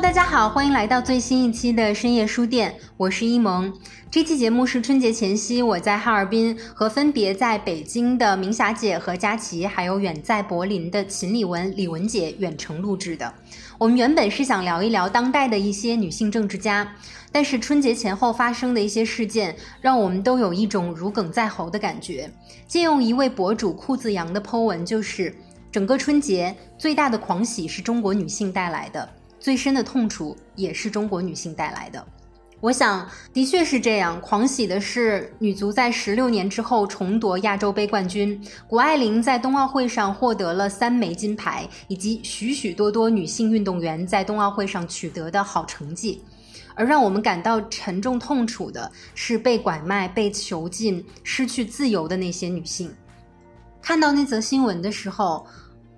大家好，欢迎来到最新一期的深夜书店，我是一萌。这期节目是春节前夕，我在哈尔滨和分别在北京的明霞姐和佳琪，还有远在柏林的秦李文、李文姐远程录制的。我们原本是想聊一聊当代的一些女性政治家，但是春节前后发生的一些事件，让我们都有一种如鲠在喉的感觉。借用一位博主裤子羊的 Po 文，就是整个春节最大的狂喜是中国女性带来的。最深的痛楚也是中国女性带来的，我想的确是这样。狂喜的是女足在十六年之后重夺亚洲杯冠军，谷爱凌在冬奥会上获得了三枚金牌，以及许许多多女性运动员在冬奥会上取得的好成绩。而让我们感到沉重痛楚的是被拐卖、被囚禁、失去自由的那些女性。看到那则新闻的时候，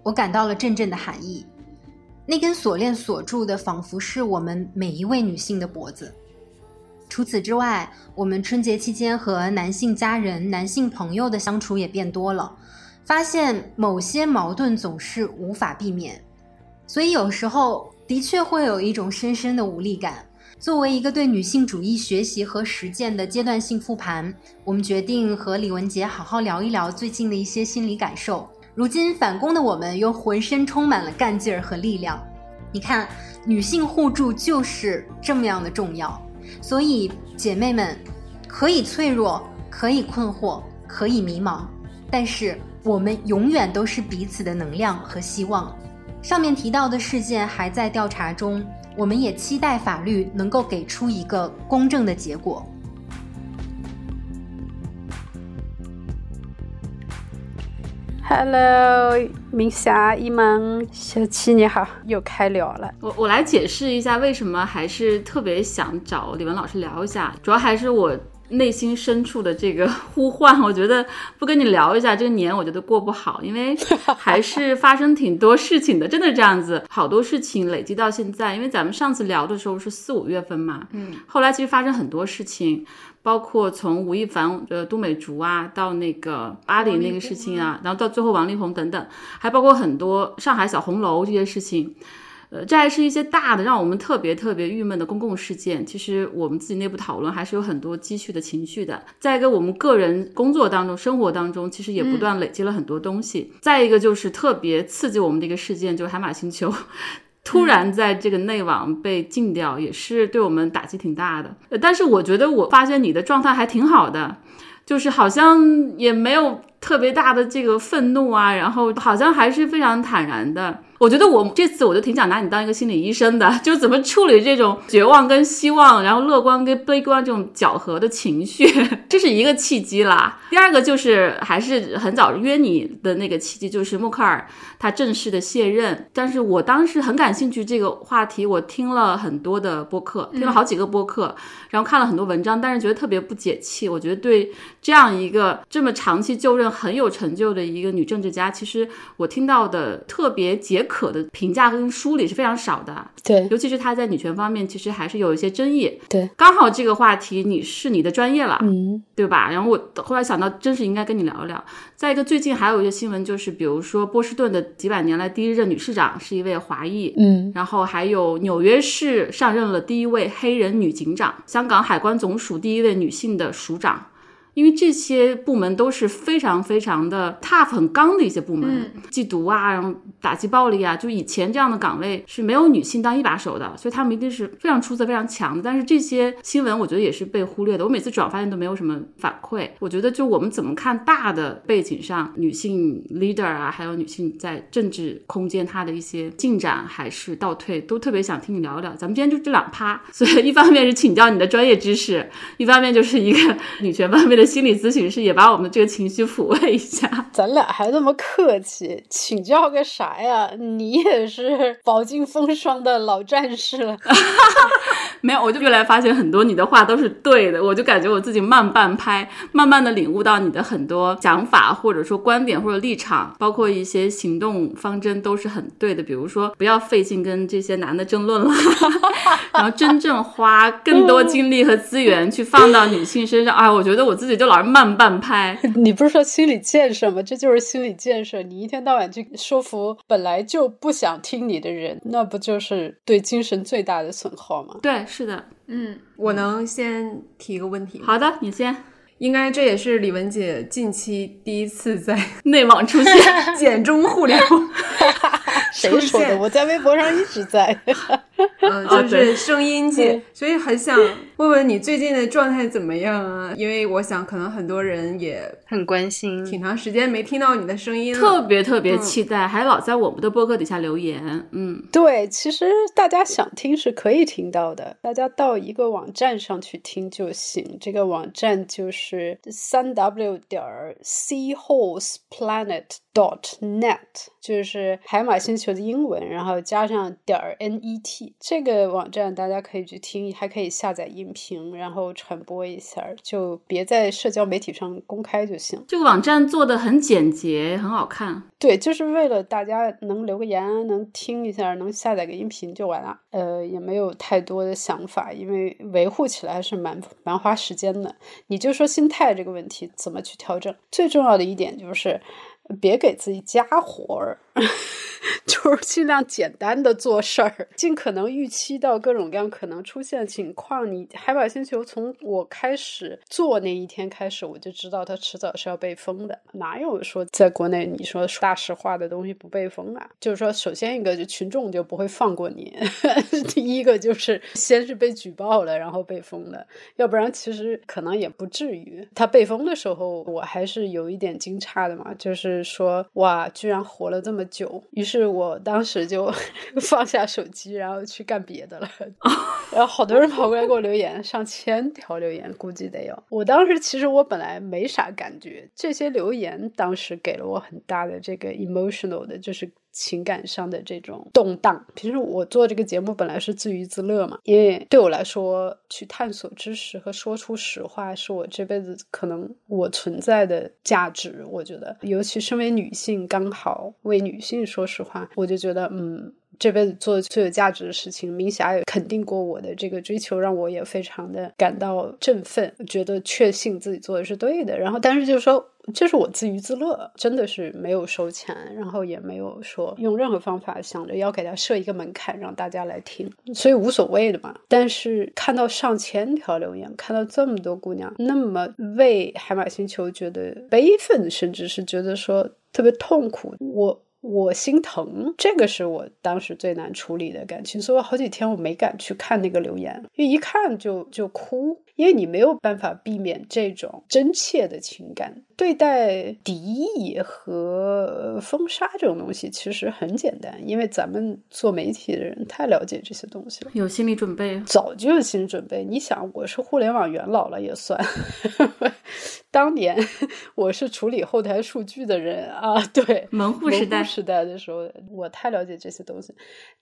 我感到了阵阵的寒意。那根锁链锁住的，仿佛是我们每一位女性的脖子。除此之外，我们春节期间和男性家人、男性朋友的相处也变多了，发现某些矛盾总是无法避免，所以有时候的确会有一种深深的无力感。作为一个对女性主义学习和实践的阶段性复盘，我们决定和李文杰好好聊一聊最近的一些心理感受。如今反攻的我们又浑身充满了干劲儿和力量。你看，女性互助就是这么样的重要。所以，姐妹们，可以脆弱，可以困惑，可以迷茫，但是我们永远都是彼此的能量和希望。上面提到的事件还在调查中，我们也期待法律能够给出一个公正的结果。Hello，明霞一萌，小七你好，又开聊了。我我来解释一下，为什么还是特别想找李文老师聊一下，主要还是我内心深处的这个 呼唤。我觉得不跟你聊一下，这个年我觉得过不好，因为 还是发生挺多事情的，真的这样子，好多事情累积到现在。因为咱们上次聊的时候是四五月份嘛，嗯，后来其实发生很多事情。包括从吴亦凡、呃杜美竹啊，到那个巴黎那个事情啊，然后到最后王力宏等等，还包括很多上海小红楼这些事情，呃，这还是一些大的让我们特别特别郁闷的公共事件。其实我们自己内部讨论还是有很多积蓄的情绪的。再一个，我们个人工作当中、生活当中，其实也不断累积了很多东西。再一个就是特别刺激我们的一个事件，就是海马星球。突然在这个内网被禁掉，也是对我们打击挺大的。但是我觉得我发现你的状态还挺好的，就是好像也没有特别大的这个愤怒啊，然后好像还是非常坦然的。我觉得我这次我就挺想拿你当一个心理医生的，就怎么处理这种绝望跟希望，然后乐观跟悲观这种搅和的情绪，这是一个契机啦。第二个就是还是很早约你的那个契机，就是默克尔他正式的卸任。但是我当时很感兴趣这个话题，我听了很多的播客，听了好几个播客，然后看了很多文章，但是觉得特别不解气。我觉得对这样一个这么长期就任很有成就的一个女政治家，其实我听到的特别解。可的评价跟梳理是非常少的，对，尤其是他在女权方面，其实还是有一些争议，对。刚好这个话题你是你的专业了，嗯，对吧？然后我后来想到，真是应该跟你聊一聊。再一个，最近还有一些新闻，就是比如说波士顿的几百年来第一任女市长是一位华裔，嗯，然后还有纽约市上任了第一位黑人女警长，香港海关总署第一位女性的署长。因为这些部门都是非常非常的 tough 很刚的一些部门，缉毒啊，然后打击暴力啊，就以前这样的岗位是没有女性当一把手的，所以他们一定是非常出色、非常强的。但是这些新闻我觉得也是被忽略的，我每次转发现都没有什么反馈。我觉得就我们怎么看大的背景上，女性 leader 啊，还有女性在政治空间她的一些进展还是倒退，都特别想听你聊聊。咱们今天就这两趴，所以一方面是请教你的专业知识，一方面就是一个女权方面的。心理咨询师，也把我们这个情绪抚慰一下。咱俩还那么客气，请教个啥呀？你也是饱经风霜的老战士了。没有，我就越来发现很多你的话都是对的，我就感觉我自己慢半拍，慢慢的领悟到你的很多想法，或者说观点或者立场，包括一些行动方针都是很对的。比如说，不要费劲跟这些男的争论了，然后真正花更多精力和资源去放到女性身上。哎，我觉得我自己就老是慢半拍。你不是说心理建设吗？这就是心理建设。你一天到晚去说服本来就不想听你的人，那不就是对精神最大的损耗吗？对，是的。嗯，我能先提个问题。好的，你先。应该这也是李文姐近期第一次在 内网出现，简中互联网。谁说的？我在微博上一直在。嗯，就是声音界，所以很想 问问你最近的状态怎么样啊？因为我想可能很多人也很关心，挺长时间没听到你的声音了，特别特别期待，还老在我们的播客底下留言。嗯，对，其实大家想听是可以听到的，大家到一个网站上去听就行。这个网站就是三 w 点 seahorseplanet dot net，就是海马星球的英文，然后加上点 net。这个网站大家可以去听，还可以下载音频，然后传播一下，就别在社交媒体上公开就行。这个网站做的很简洁，很好看。对，就是为了大家能留个言，能听一下，能下载个音频就完了。呃，也没有太多的想法，因为维护起来还是蛮蛮花时间的。你就说心态这个问题怎么去调整？最重要的一点就是别给自己加活儿。就是尽量简单的做事儿，尽可能预期到各种各样可能出现情况。你海马星球从我开始做那一天开始，我就知道它迟早是要被封的。哪有说在国内你说大实话的东西不被封啊？就是说，首先一个就群众就不会放过你，第一个就是先是被举报了，然后被封的，要不然其实可能也不至于。他被封的时候，我还是有一点惊诧的嘛，就是说哇，居然活了这么久。于是我当时就 放下手机，然后去干别的了。然后好多人跑过来给我留言，上千条留言，估计得有。我当时其实我本来没啥感觉，这些留言当时给了我很大的这个 emotional 的，就是。情感上的这种动荡，平时我做这个节目本来是自娱自乐嘛，因为对我来说，去探索知识和说出实话是我这辈子可能我存在的价值。我觉得，尤其身为女性，刚好为女性说实话，我就觉得，嗯。这辈子做的最有价值的事情，明霞也肯定过我的这个追求，让我也非常的感到振奋，觉得确信自己做的是对的。然后，但是就是说，这是我自娱自乐，真的是没有收钱，然后也没有说用任何方法想着要给他设一个门槛让大家来听，所以无所谓的嘛。但是看到上千条留言，看到这么多姑娘那么为海马星球觉得悲愤，甚至是觉得说特别痛苦，我。我心疼，这个是我当时最难处理的感情，所以我好几天我没敢去看那个留言，因为一看就就哭。因为你没有办法避免这种真切的情感，对待敌意和封杀这种东西其实很简单，因为咱们做媒体的人太了解这些东西了，有心理准备，早就有心理准备。你想，我是互联网元老了也算，当年我是处理后台数据的人啊，对，门户时代时代的时候，我太了解这些东西，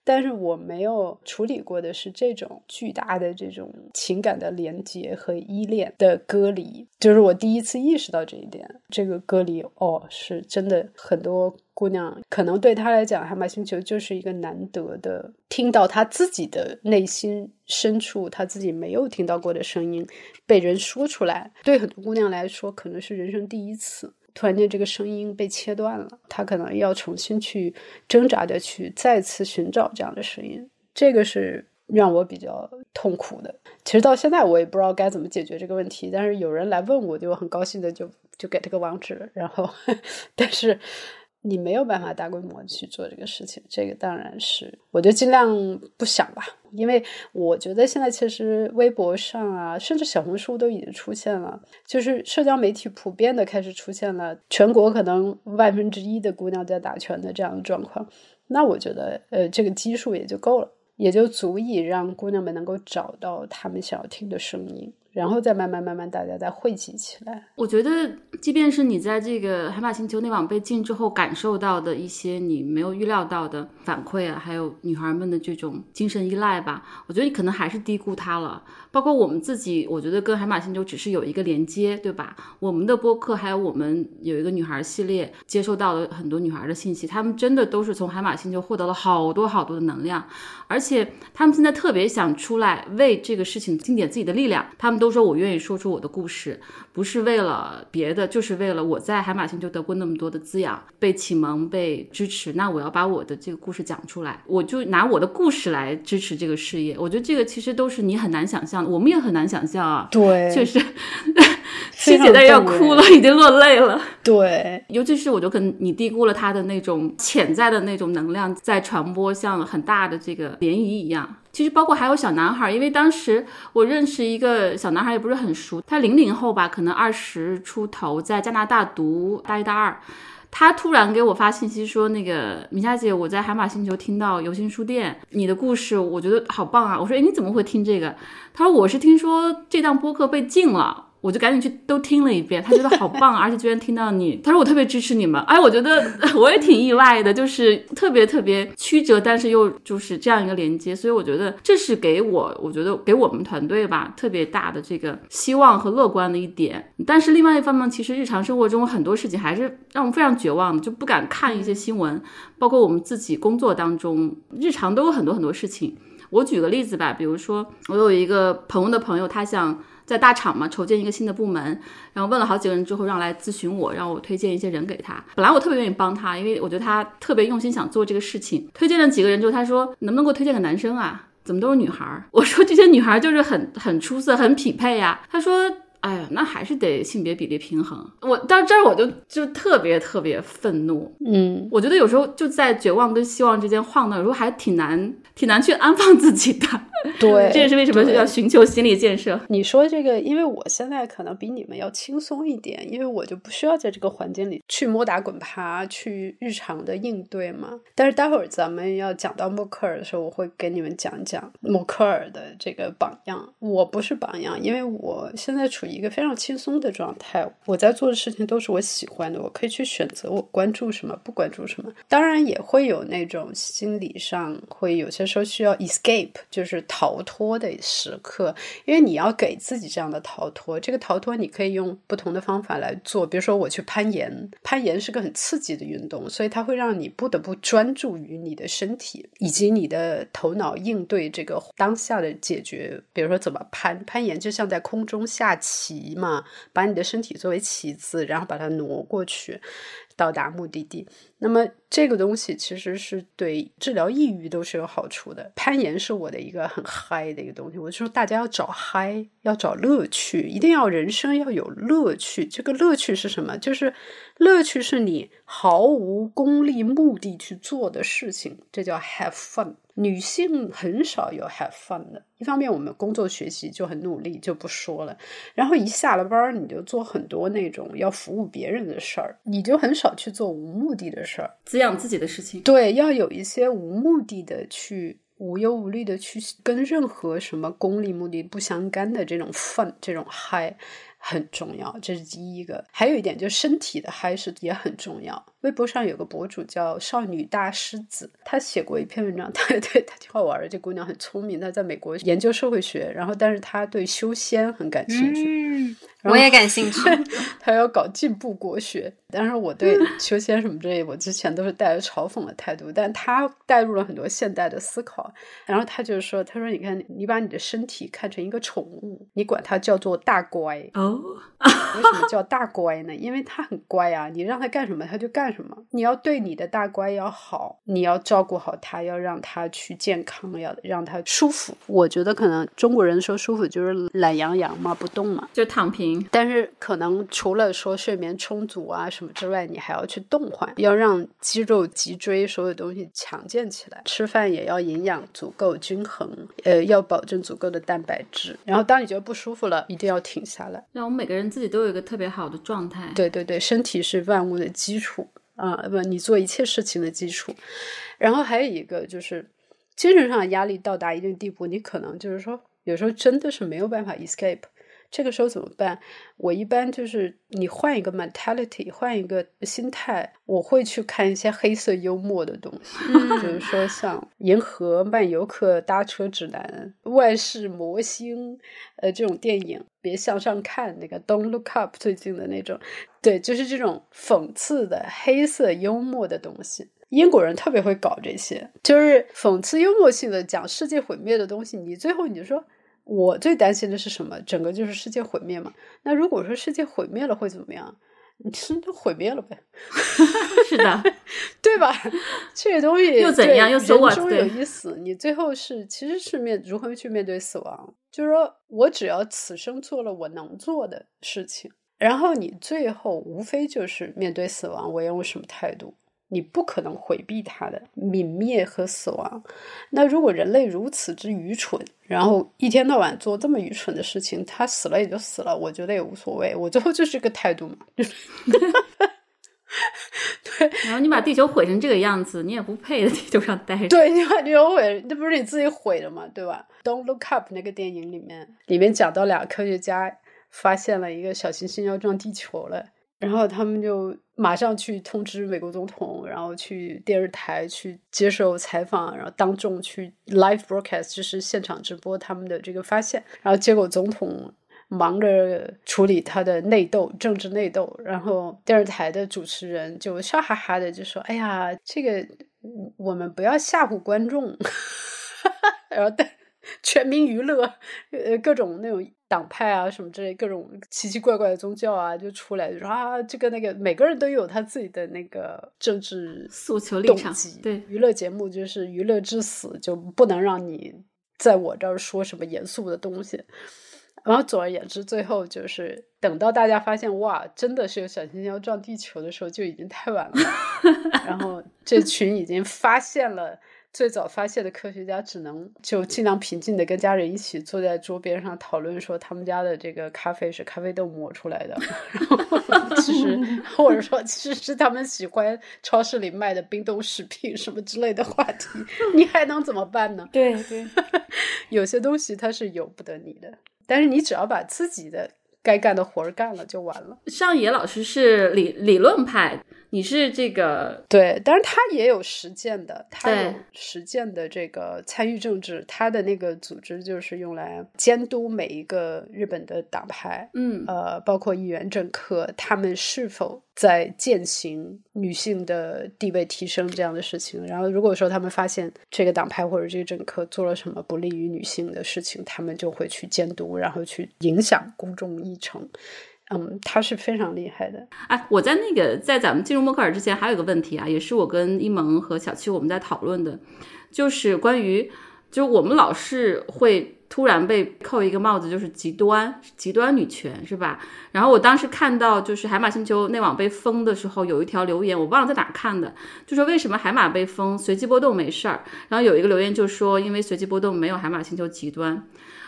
但是我没有处理过的是这种巨大的这种情感的连接。和依恋的隔离，就是我第一次意识到这一点。这个隔离，哦，是真的。很多姑娘可能对她来讲，海马星球就是一个难得的听到她自己的内心深处，她自己没有听到过的声音被人说出来。对很多姑娘来说，可能是人生第一次，突然间这个声音被切断了，她可能要重新去挣扎的去再次寻找这样的声音。这个是。让我比较痛苦的，其实到现在我也不知道该怎么解决这个问题。但是有人来问我，就很高兴的就就给他个网址，然后，但是你没有办法大规模去做这个事情，这个当然是，我就尽量不想吧。因为我觉得现在其实微博上啊，甚至小红书都已经出现了，就是社交媒体普遍的开始出现了，全国可能万分之一的姑娘在打拳的这样的状况。那我觉得，呃，这个基数也就够了。也就足以让姑娘们能够找到她们想要听的声音，然后再慢慢慢慢大家再汇集起来。我觉得，即便是你在这个海马星球内网被禁之后感受到的一些你没有预料到的反馈啊，还有女孩们的这种精神依赖吧，我觉得你可能还是低估它了。包括我们自己，我觉得跟海马星球只是有一个连接，对吧？我们的播客还有我们有一个女孩系列，接收到了很多女孩的信息，她们真的都是从海马星球获得了好多好多的能量，而且她们现在特别想出来为这个事情尽点自己的力量。她们都说我愿意说出我的故事，不是为了别的，就是为了我在海马星球得过那么多的滋养，被启蒙、被支持，那我要把我的这个故事讲出来，我就拿我的故事来支持这个事业。我觉得这个其实都是你很难想象的。我们也很难想象啊，对，确实，七姐在要哭了，已经落泪了。对，尤其是我觉得可能你低估了他的那种潜在的那种能量在传播，像很大的这个涟漪一样。其实包括还有小男孩，因为当时我认识一个小男孩，也不是很熟，他零零后吧，可能二十出头，在加拿大读大一、大二。他突然给我发信息说：“那个米夏姐，我在海马星球听到游心书店你的故事，我觉得好棒啊！”我说：“哎，你怎么会听这个？”他说：“我是听说这档播客被禁了。”我就赶紧去都听了一遍，他觉得好棒，而且居然听到你，他说我特别支持你们，哎，我觉得 我也挺意外的，就是特别特别曲折，但是又就是这样一个连接，所以我觉得这是给我，我觉得给我们团队吧特别大的这个希望和乐观的一点。但是另外一方面，其实日常生活中很多事情还是让我们非常绝望的，就不敢看一些新闻，包括我们自己工作当中，日常都有很多很多事情。我举个例子吧，比如说我有一个朋友的朋友，他想。在大厂嘛，筹建一个新的部门，然后问了好几个人之后，让来咨询我，让我推荐一些人给他。本来我特别愿意帮他，因为我觉得他特别用心想做这个事情。推荐了几个人之后，他说能不能给我推荐个男生啊？怎么都是女孩儿？我说这些女孩就是很很出色，很匹配呀。他说。哎呀，那还是得性别比例平衡。我到这儿我就就特别特别愤怒。嗯，我觉得有时候就在绝望跟希望之间晃荡，有时候还挺难挺难去安放自己的。对，这也是为什么要寻求心理建设。你说这个，因为我现在可能比你们要轻松一点，因为我就不需要在这个环境里去摸打滚爬，去日常的应对嘛。但是待会儿咱们要讲到默克尔的时候，我会给你们讲讲默克尔的这个榜样。我不是榜样，因为我现在处一个非常轻松的状态，我在做的事情都是我喜欢的，我可以去选择我关注什么，不关注什么。当然也会有那种心理上会有些时候需要 escape，就是逃脱的时刻，因为你要给自己这样的逃脱。这个逃脱你可以用不同的方法来做，比如说我去攀岩，攀岩是个很刺激的运动，所以它会让你不得不专注于你的身体以及你的头脑应对这个当下的解决。比如说怎么攀，攀岩就像在空中下棋。棋嘛，把你的身体作为棋子，然后把它挪过去，到达目的地。那么这个东西其实是对治疗抑郁都是有好处的。攀岩是我的一个很嗨的一个东西。我就说大家要找嗨，要找乐趣，一定要人生要有乐趣。这个乐趣是什么？就是乐趣是你毫无功利目的去做的事情，这叫 have fun。女性很少有 have fun 的。一方面，我们工作学习就很努力，就不说了。然后一下了班，你就做很多那种要服务别人的事儿，你就很少去做无目的的事儿，滋养自己的事情。对，要有一些无目的的去无忧无虑的去跟任何什么功利目的不相干的这种 fun，这种嗨很重要。这是第一个。还有一点，就身体的嗨是也很重要。微博上有个博主叫少女大狮子，她写过一篇文章，她 对，她挺好玩的。这姑娘很聪明，她在美国研究社会学，然后但是她对修仙很感兴趣。嗯，我也感兴趣。她要搞进步国学，但是我对修仙什么之类，我之前都是带着嘲讽的态度，但她带入了很多现代的思考。然后她就是说，她说你看，你把你的身体看成一个宠物，你管它叫做大乖哦。为什么叫大乖呢？因为它很乖啊，你让它干什么，它就干。什么？你要对你的大乖要好，你要照顾好他，要让他去健康，要让他舒服。我觉得可能中国人说舒服就是懒洋洋嘛，不动嘛，就躺平。但是可能除了说睡眠充足啊什么之外，你还要去动换，要让肌肉、脊椎所有东西强健起来。吃饭也要营养足够、均衡，呃，要保证足够的蛋白质。然后当你觉得不舒服了，一定要停下来。让我们每个人自己都有一个特别好的状态。对对对，身体是万物的基础。啊，不，你做一切事情的基础。然后还有一个就是，精神上的压力到达一定地步，你可能就是说，有时候真的是没有办法 escape。这个时候怎么办？我一般就是你换一个 mentality，换一个心态，我会去看一些黑色幽默的东西，比如说像《银河漫游客搭车指南》《万事魔星》呃这种电影，别向上看那个 Don't Look Up 最近的那种，对，就是这种讽刺的黑色幽默的东西。英国人特别会搞这些，就是讽刺幽默性的讲世界毁灭的东西。你最后你就说。我最担心的是什么？整个就是世界毁灭嘛。那如果说世界毁灭了会怎么样？你 就毁灭了呗。是的，对吧？这个东西又怎样？又人终有一死。你最后是其实是面如何去面对死亡？就是说我只要此生做了我能做的事情，然后你最后无非就是面对死亡，我用什么态度？你不可能回避它的泯灭和死亡。那如果人类如此之愚蠢，然后一天到晚做这么愚蠢的事情，他死了也就死了，我觉得也无所谓。我最后就是个态度嘛，对。然后你把地球毁成这个样子，你也不配在地球上待着。对，你把地球毁，那不是你自己毁的嘛，对吧？Don't look up 那个电影里面，里面讲到俩科学家发现了一个小行星要撞地球了。然后他们就马上去通知美国总统，然后去电视台去接受采访，然后当众去 live broadcast，就是现场直播他们的这个发现。然后结果总统忙着处理他的内斗，政治内斗，然后电视台的主持人就笑哈哈的就说：“哎呀，这个我们不要吓唬观众。” 然后但全民娱乐，呃，各种那种。党派啊，什么之类，各种奇奇怪怪的宗教啊，就出来就说啊，这个那个，每个人都有他自己的那个政治诉求立场。对，娱乐节目就是娱乐至死，就不能让你在我这儿说什么严肃的东西。然后总而言之，最后就是等到大家发现哇，真的是有小行星要撞地球的时候，就已经太晚了。然后这群已经发现了。最早发现的科学家只能就尽量平静的跟家人一起坐在桌边上讨论，说他们家的这个咖啡是咖啡豆磨出来的。然后 其实或者说其实是他们喜欢超市里卖的冰冻食品什么之类的话题，你还能怎么办呢？对对，有些东西它是由不得你的，但是你只要把自己的该干的活儿干了就完了。上野老师是理理论派。你是这个对，但是他也有实践的，他有实践的这个参与政治，他的那个组织就是用来监督每一个日本的党派，嗯，呃，包括议员、政客，他们是否在践行女性的地位提升这样的事情。然后，如果说他们发现这个党派或者这个政客做了什么不利于女性的事情，他们就会去监督，然后去影响公众议程。嗯，他是非常厉害的。哎，我在那个在咱们进入默克尔之前，还有一个问题啊，也是我跟一萌和小七我们在讨论的，就是关于，就我们老是会突然被扣一个帽子，就是极端极端女权，是吧？然后我当时看到就是海马星球内网被封的时候，有一条留言，我忘了在哪看的，就说为什么海马被封，随机波动没事儿。然后有一个留言就说，因为随机波动没有海马星球极端。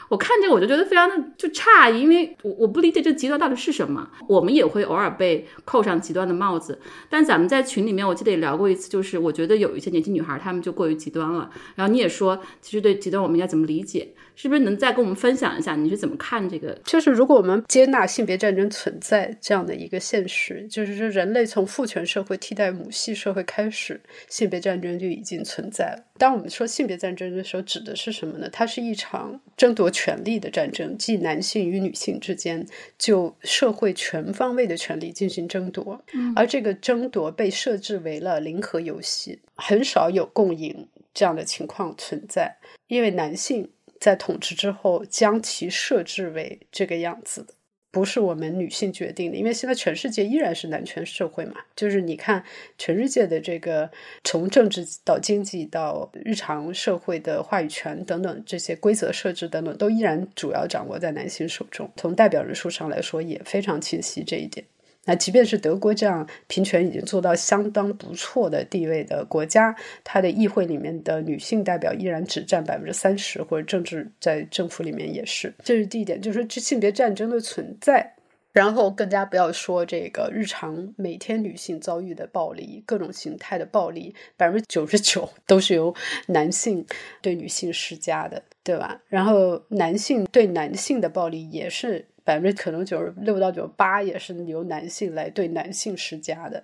我看这个我就觉得非常的就诧异，因为我我不理解这极端到底是什么。我们也会偶尔被扣上极端的帽子，但咱们在群里面我记得也聊过一次，就是我觉得有一些年轻女孩她们就过于极端了。然后你也说，其实对极端我们应该怎么理解？是不是能再跟我们分享一下你是怎么看这个？就是如果我们接纳性别战争存在这样的一个现实，就是说人类从父权社会替代母系社会开始，性别战争就已经存在了。当我们说性别战争的时候，指的是什么呢？它是一场争夺权力的战争，即男性与女性之间就社会全方位的权利进行争夺，而这个争夺被设置为了零和游戏，很少有共赢这样的情况存在，因为男性。在统治之后，将其设置为这个样子的，不是我们女性决定的。因为现在全世界依然是男权社会嘛，就是你看全世界的这个从政治到经济到日常社会的话语权等等这些规则设置等等，都依然主要掌握在男性手中。从代表人数上来说，也非常清晰这一点。那即便是德国这样平权已经做到相当不错的地位的国家，它的议会里面的女性代表依然只占百分之三十，或者政治在政府里面也是。这是第一点，就是说这性别战争的存在。然后更加不要说这个日常每天女性遭遇的暴力，各种形态的暴力，百分之九十九 都是由男性对女性施加的，对吧？然后男性对男性的暴力也是百分之可能九十六到九十八也是由男性来对男性施加的。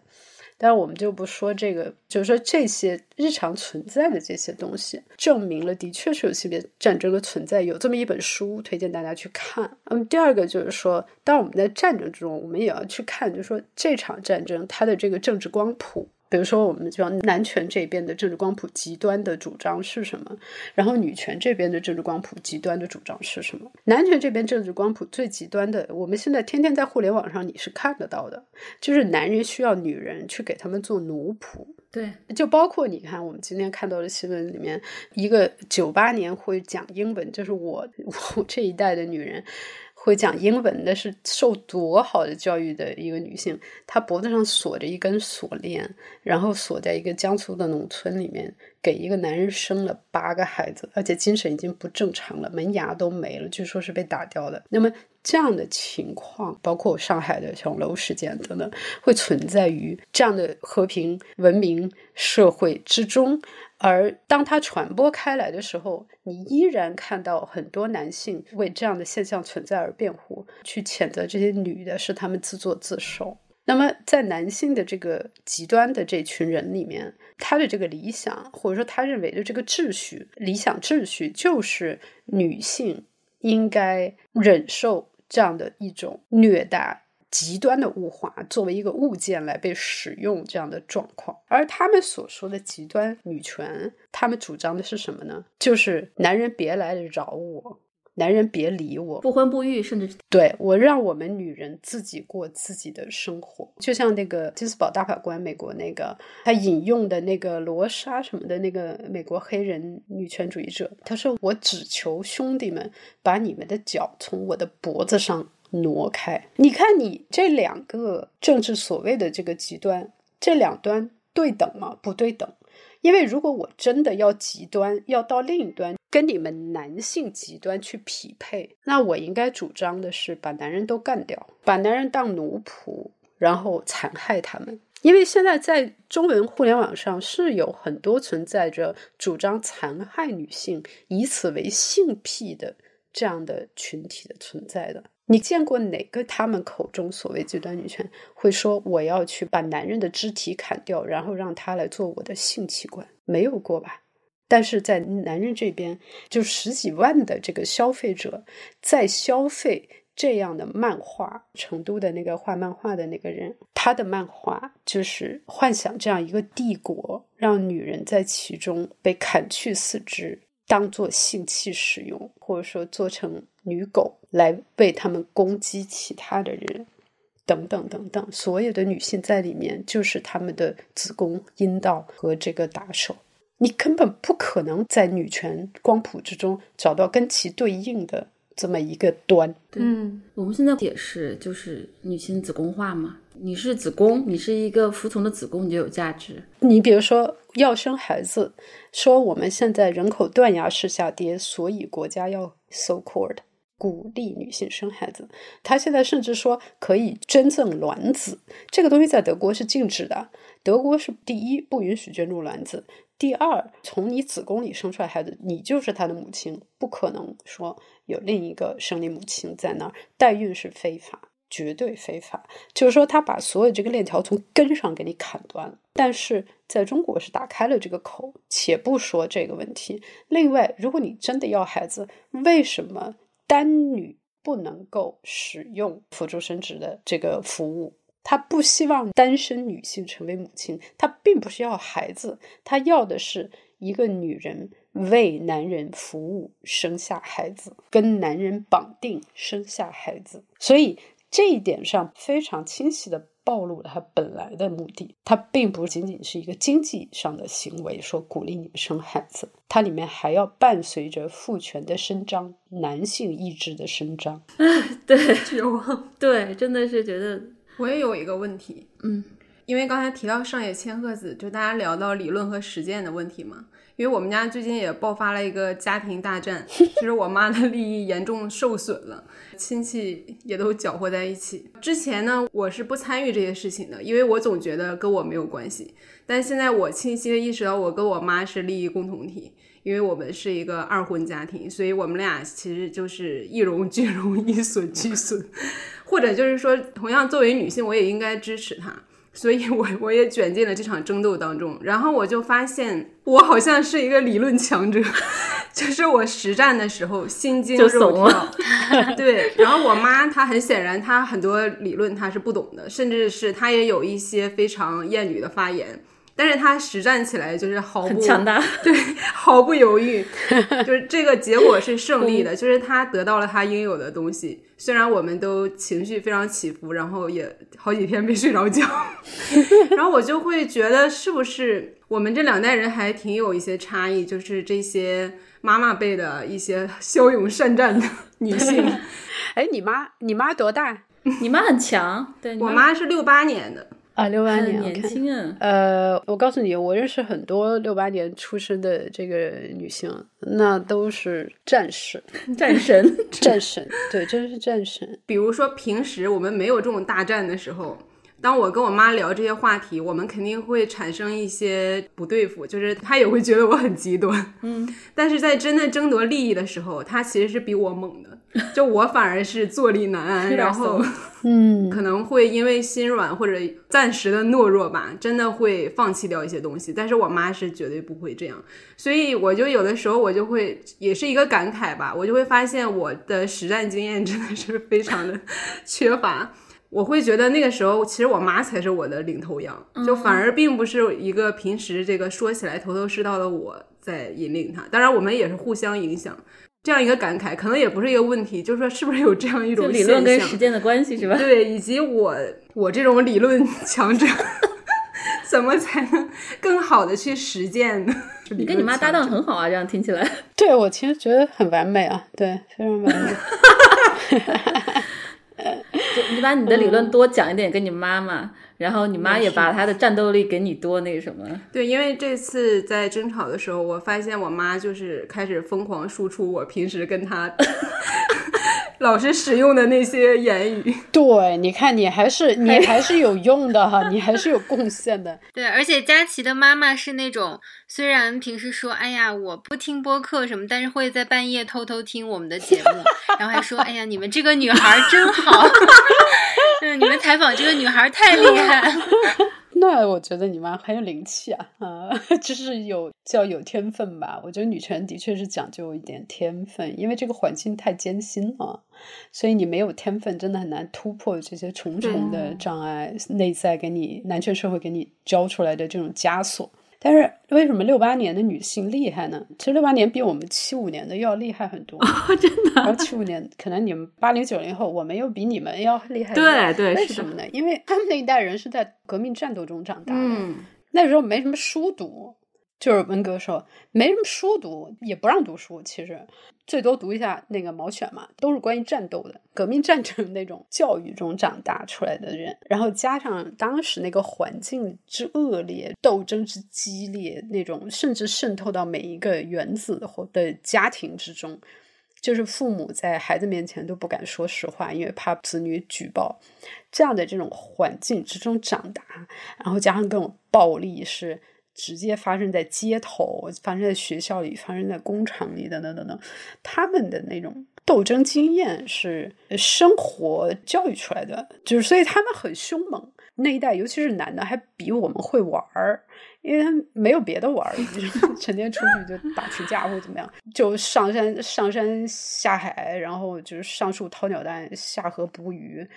但是我们就不说这个，就是说这些日常存在的这些东西，证明了的确是有性别战争的存在。有这么一本书，推荐大家去看。那嗯，第二个就是说，当我们在战争之中，我们也要去看，就是说这场战争它的这个政治光谱。比如说，我们叫男权这边的政治光谱极端的主张是什么？然后女权这边的政治光谱极端的主张是什么？男权这边政治光谱最极端的，我们现在天天在互联网上你是看得到的，就是男人需要女人去给他们做奴仆。对，就包括你看，我们今天看到的新闻里面，一个九八年会讲英文，就是我 我这一代的女人。会讲英文的是受多好的教育的一个女性，她脖子上锁着一根锁链，然后锁在一个江苏的农村里面，给一个男人生了八个孩子，而且精神已经不正常了，门牙都没了，据说是被打掉的。那么这样的情况，包括上海的小楼事件等等，会存在于这样的和平文明社会之中。而当它传播开来的时候，你依然看到很多男性为这样的现象存在而辩护，去谴责这些女的是他们自作自受。那么，在男性的这个极端的这群人里面，他的这个理想，或者说他认为的这个秩序、理想秩序，就是女性应该忍受这样的一种虐待。极端的物化作为一个物件来被使用，这样的状况。而他们所说的极端女权，他们主张的是什么呢？就是男人别来扰我，男人别理我，不婚不育，甚至对我让我们女人自己过自己的生活。就像那个金斯堡大法官，美国那个他引用的那个罗莎什么的那个美国黑人女权主义者，他说：“我只求兄弟们把你们的脚从我的脖子上。”挪开，你看你这两个政治所谓的这个极端，这两端对等吗？不对等，因为如果我真的要极端，要到另一端跟你们男性极端去匹配，那我应该主张的是把男人都干掉，把男人当奴仆，然后残害他们。因为现在在中文互联网上是有很多存在着主张残害女性，以此为性癖的这样的群体的存在的。你见过哪个他们口中所谓极端女权会说我要去把男人的肢体砍掉，然后让他来做我的性器官？没有过吧？但是在男人这边，就十几万的这个消费者在消费这样的漫画。成都的那个画漫画的那个人，他的漫画就是幻想这样一个帝国，让女人在其中被砍去四肢，当做性器使用，或者说做成女狗。来为他们攻击其他的人，等等等等，所有的女性在里面就是他们的子宫、阴道和这个打手。你根本不可能在女权光谱之中找到跟其对应的这么一个端。嗯，我们现在解释就是女性子宫化嘛，你是子宫，你是一个服从的子宫，你就有价值。你比如说要生孩子，说我们现在人口断崖式下跌，所以国家要 so called。鼓励女性生孩子，他现在甚至说可以捐赠卵子，这个东西在德国是禁止的。德国是第一不允许捐助卵子，第二从你子宫里生出来孩子，你就是他的母亲，不可能说有另一个生理母亲在那儿。代孕是非法，绝对非法。就是说他把所有这个链条从根上给你砍断了。但是在中国是打开了这个口，且不说这个问题。另外，如果你真的要孩子，为什么？单女不能够使用辅助生殖的这个服务，她不希望单身女性成为母亲，她并不是要孩子，她要的是一个女人为男人服务，生下孩子，跟男人绑定，生下孩子。所以这一点上非常清晰的。暴露了他本来的目的，它并不仅仅是一个经济上的行为，说鼓励你们生孩子，它里面还要伴随着父权的伸张、男性意志的伸张。对，绝望。对，真的是觉得。我也有一个问题，嗯，因为刚才提到上野千鹤子，就大家聊到理论和实践的问题嘛。因为我们家最近也爆发了一个家庭大战，就是我妈的利益严重受损了，亲戚也都搅和在一起。之前呢，我是不参与这些事情的，因为我总觉得跟我没有关系。但现在我清晰的意识到，我跟我妈是利益共同体。因为我们是一个二婚家庭，所以我们俩其实就是一荣俱荣，一损俱损，或者就是说，同样作为女性，我也应该支持她。所以我我也卷进了这场争斗当中，然后我就发现我好像是一个理论强者，就是我实战的时候心惊肉跳。对，然后我妈她很显然她很多理论她是不懂的，甚至是她也有一些非常厌女的发言。但是他实战起来就是毫不强大，对，毫不犹豫，就是这个结果是胜利的，就是他得到了他应有的东西。虽然我们都情绪非常起伏，然后也好几天没睡着觉，然后我就会觉得是不是我们这两代人还挺有一些差异，就是这些妈妈辈的一些骁勇善战的女性。哎，你妈，你妈多大？你妈很强，对我妈是六八年的。啊，六八年，年轻啊！呃，我告诉你，我认识很多六八年出生的这个女性，那都是战士、战神、战神，对，真是战神。比如说，平时我们没有这种大战的时候。当我跟我妈聊这些话题，我们肯定会产生一些不对付，就是她也会觉得我很极端，嗯。但是在真的争夺利益的时候，她其实是比我猛的，就我反而是坐立难安，然后，嗯，可能会因为心软或者暂时的懦弱吧，真的会放弃掉一些东西。但是我妈是绝对不会这样，所以我就有的时候我就会也是一个感慨吧，我就会发现我的实战经验真的是非常的 缺乏。我会觉得那个时候，其实我妈才是我的领头羊，就反而并不是一个平时这个说起来头头是道的我在引领她。当然，我们也是互相影响，这样一个感慨，可能也不是一个问题，就是说是不是有这样一种理论跟实践的关系是吧？对，以及我我这种理论强者，怎么才能更好的去实践呢？你跟你妈搭档很好啊，这样听起来。对我其实觉得很完美啊，对，非常完美。你把你的理论多讲一点给你妈妈，然后你妈也把她的战斗力给你多那个什么。对，因为这次在争吵的时候，我发现我妈就是开始疯狂输出我平时跟她老师使用的那些言语。对，你看你还是你还是有用的哈，你还是有贡献的。对，而且佳琪的妈妈是那种虽然平时说哎呀我不听播客什么，但是会在半夜偷偷听我们的节目，然后还说哎呀你们这个女孩真好。嗯，你们采访这个女孩太厉害。那我觉得你妈很有灵气啊，啊，就是有叫有天分吧。我觉得女权的确是讲究一点天分，因为这个环境太艰辛了，所以你没有天分，真的很难突破这些重重的障碍，内在给你男权社会给你教出来的这种枷锁。但是为什么六八年的女性厉害呢？其实六八年比我们七五年的要厉害很多，真的。然后七五年可能你们八零九零后，我们又比你们要厉害。对对，为什么呢？因为他们那一代人是在革命战斗中长大的，嗯，那时候没什么书读。就是文革时候没什么书读，也不让读书，其实最多读一下那个《毛选》嘛，都是关于战斗的、革命战争那种教育中长大出来的人，然后加上当时那个环境之恶劣、斗争之激烈，那种甚至渗透到每一个原子或的家庭之中，就是父母在孩子面前都不敢说实话，因为怕子女举报，这样的这种环境之中长大，然后加上各种暴力是。直接发生在街头，发生在学校里，发生在工厂里，等等等等。他们的那种斗争经验是生活教育出来的，就是所以他们很凶猛。那一代，尤其是男的，还比我们会玩儿，因为他没有别的玩儿，成天出去就打群架或者怎么样，就上山上山下海，然后就是上树掏鸟蛋，下河捕鱼。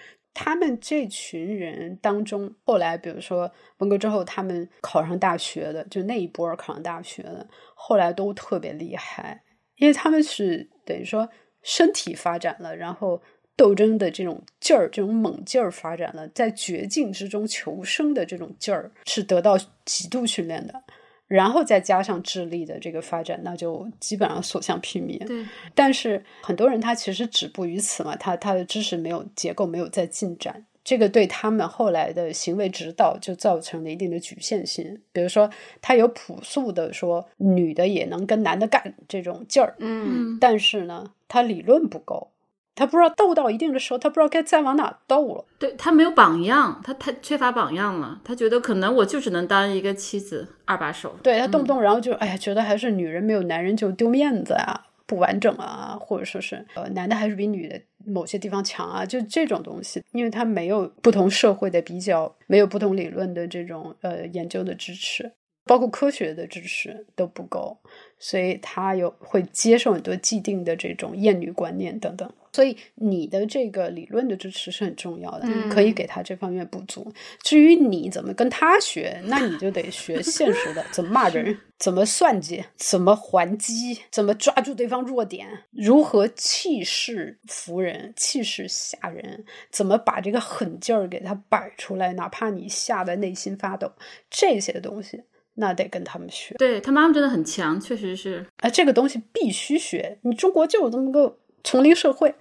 他们这群人当中，后来比如说文革之后，他们考上大学的，就那一波考上大学的，后来都特别厉害，因为他们是等于说身体发展了，然后斗争的这种劲儿、这种猛劲儿发展了，在绝境之中求生的这种劲儿是得到极度训练的。然后再加上智力的这个发展，那就基本上所向披靡。对，但是很多人他其实止步于此嘛，他他的知识没有结构没有在进展，这个对他们后来的行为指导就造成了一定的局限性。比如说，他有朴素的说女的也能跟男的干这种劲儿，嗯，但是呢，他理论不够。他不知道斗到一定的时候，他不知道该再往哪斗了。对他没有榜样，他太缺乏榜样了。他觉得可能我就只能当一个妻子二把手。对他动不动然后就哎呀，觉得还是女人没有男人就丢面子啊，不完整啊，或者说是呃男的还是比女的某些地方强啊，就这种东西，因为他没有不同社会的比较，没有不同理论的这种呃研究的支持，包括科学的支持都不够，所以他有会接受很多既定的这种厌女观念等等。所以你的这个理论的支持是很重要的，可以给他这方面补足。至于你怎么跟他学，那你就得学现实的，怎么骂人，怎么算计，怎么还击，怎么抓住对方弱点，如何气势服人，气势吓人，怎么把这个狠劲儿给他摆出来，哪怕你吓得内心发抖，这些东西那得跟他们学。对他妈妈真的很强，确实是。哎，这个东西必须学。你中国就有这么个。丛林社会，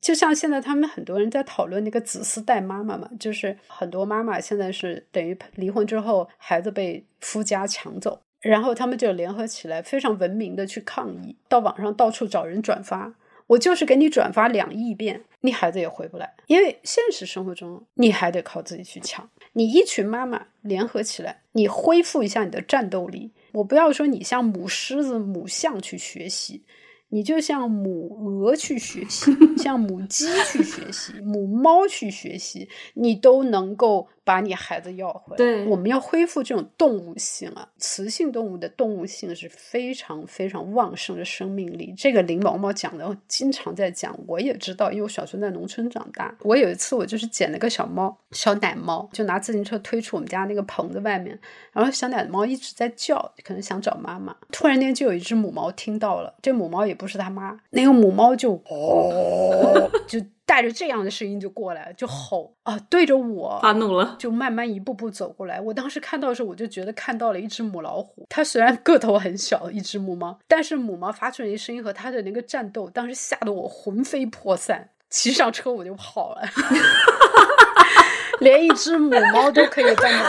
就像现在他们很多人在讨论那个子嗣带妈妈嘛，就是很多妈妈现在是等于离婚之后，孩子被夫家抢走，然后他们就联合起来，非常文明的去抗议，到网上到处找人转发。我就是给你转发两亿遍，你孩子也回不来，因为现实生活中你还得靠自己去抢。你一群妈妈联合起来，你恢复一下你的战斗力。我不要说你像母狮子、母象去学习。你就像母鹅去学习，像母鸡去学习，母猫去学习，你都能够把你孩子要回来。对，我们要恢复这种动物性啊，雌性动物的动物性是非常非常旺盛的生命力。这个林毛毛讲的，经常在讲，我也知道，因为我小时候在农村长大。我有一次，我就是捡了个小猫，小奶猫，就拿自行车推出我们家那个棚子外面，然后小奶猫一直在叫，可能想找妈妈。突然间就有一只母猫听到了，这母猫也。不是他妈，那个母猫就哦，就带着这样的声音就过来，就吼啊，对着我发怒了，就慢慢一步步走过来。我当时看到的时候，我就觉得看到了一只母老虎。它虽然个头很小，一只母猫，但是母猫发出的声音和它的那个战斗，当时吓得我魂飞魄散，骑上车我就跑了。连一只母猫都可以这么，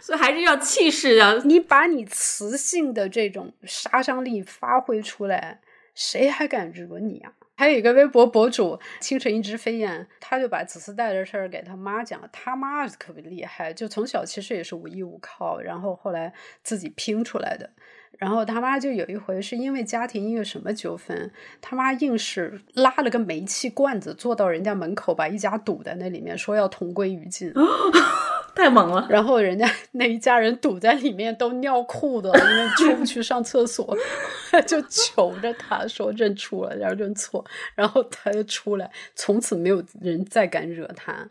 所以还是要气势啊！你把你雌性的这种杀伤力发挥出来。谁还敢惹你啊？还有一个微博博主清晨一只飞燕，他就把子嗣带的事儿给他妈讲了，他妈特别厉害，就从小其实也是无依无靠，然后后来自己拼出来的。然后他妈就有一回是因为家庭因为什么纠纷，他妈硬是拉了个煤气罐子坐到人家门口，把一家堵在那里面，说要同归于尽。太猛了！然后人家 那一家人堵在里面都尿裤子了，因为 出不去上厕所，就求着他说认出了，然后认错，然后他就出来，从此没有人再敢惹他，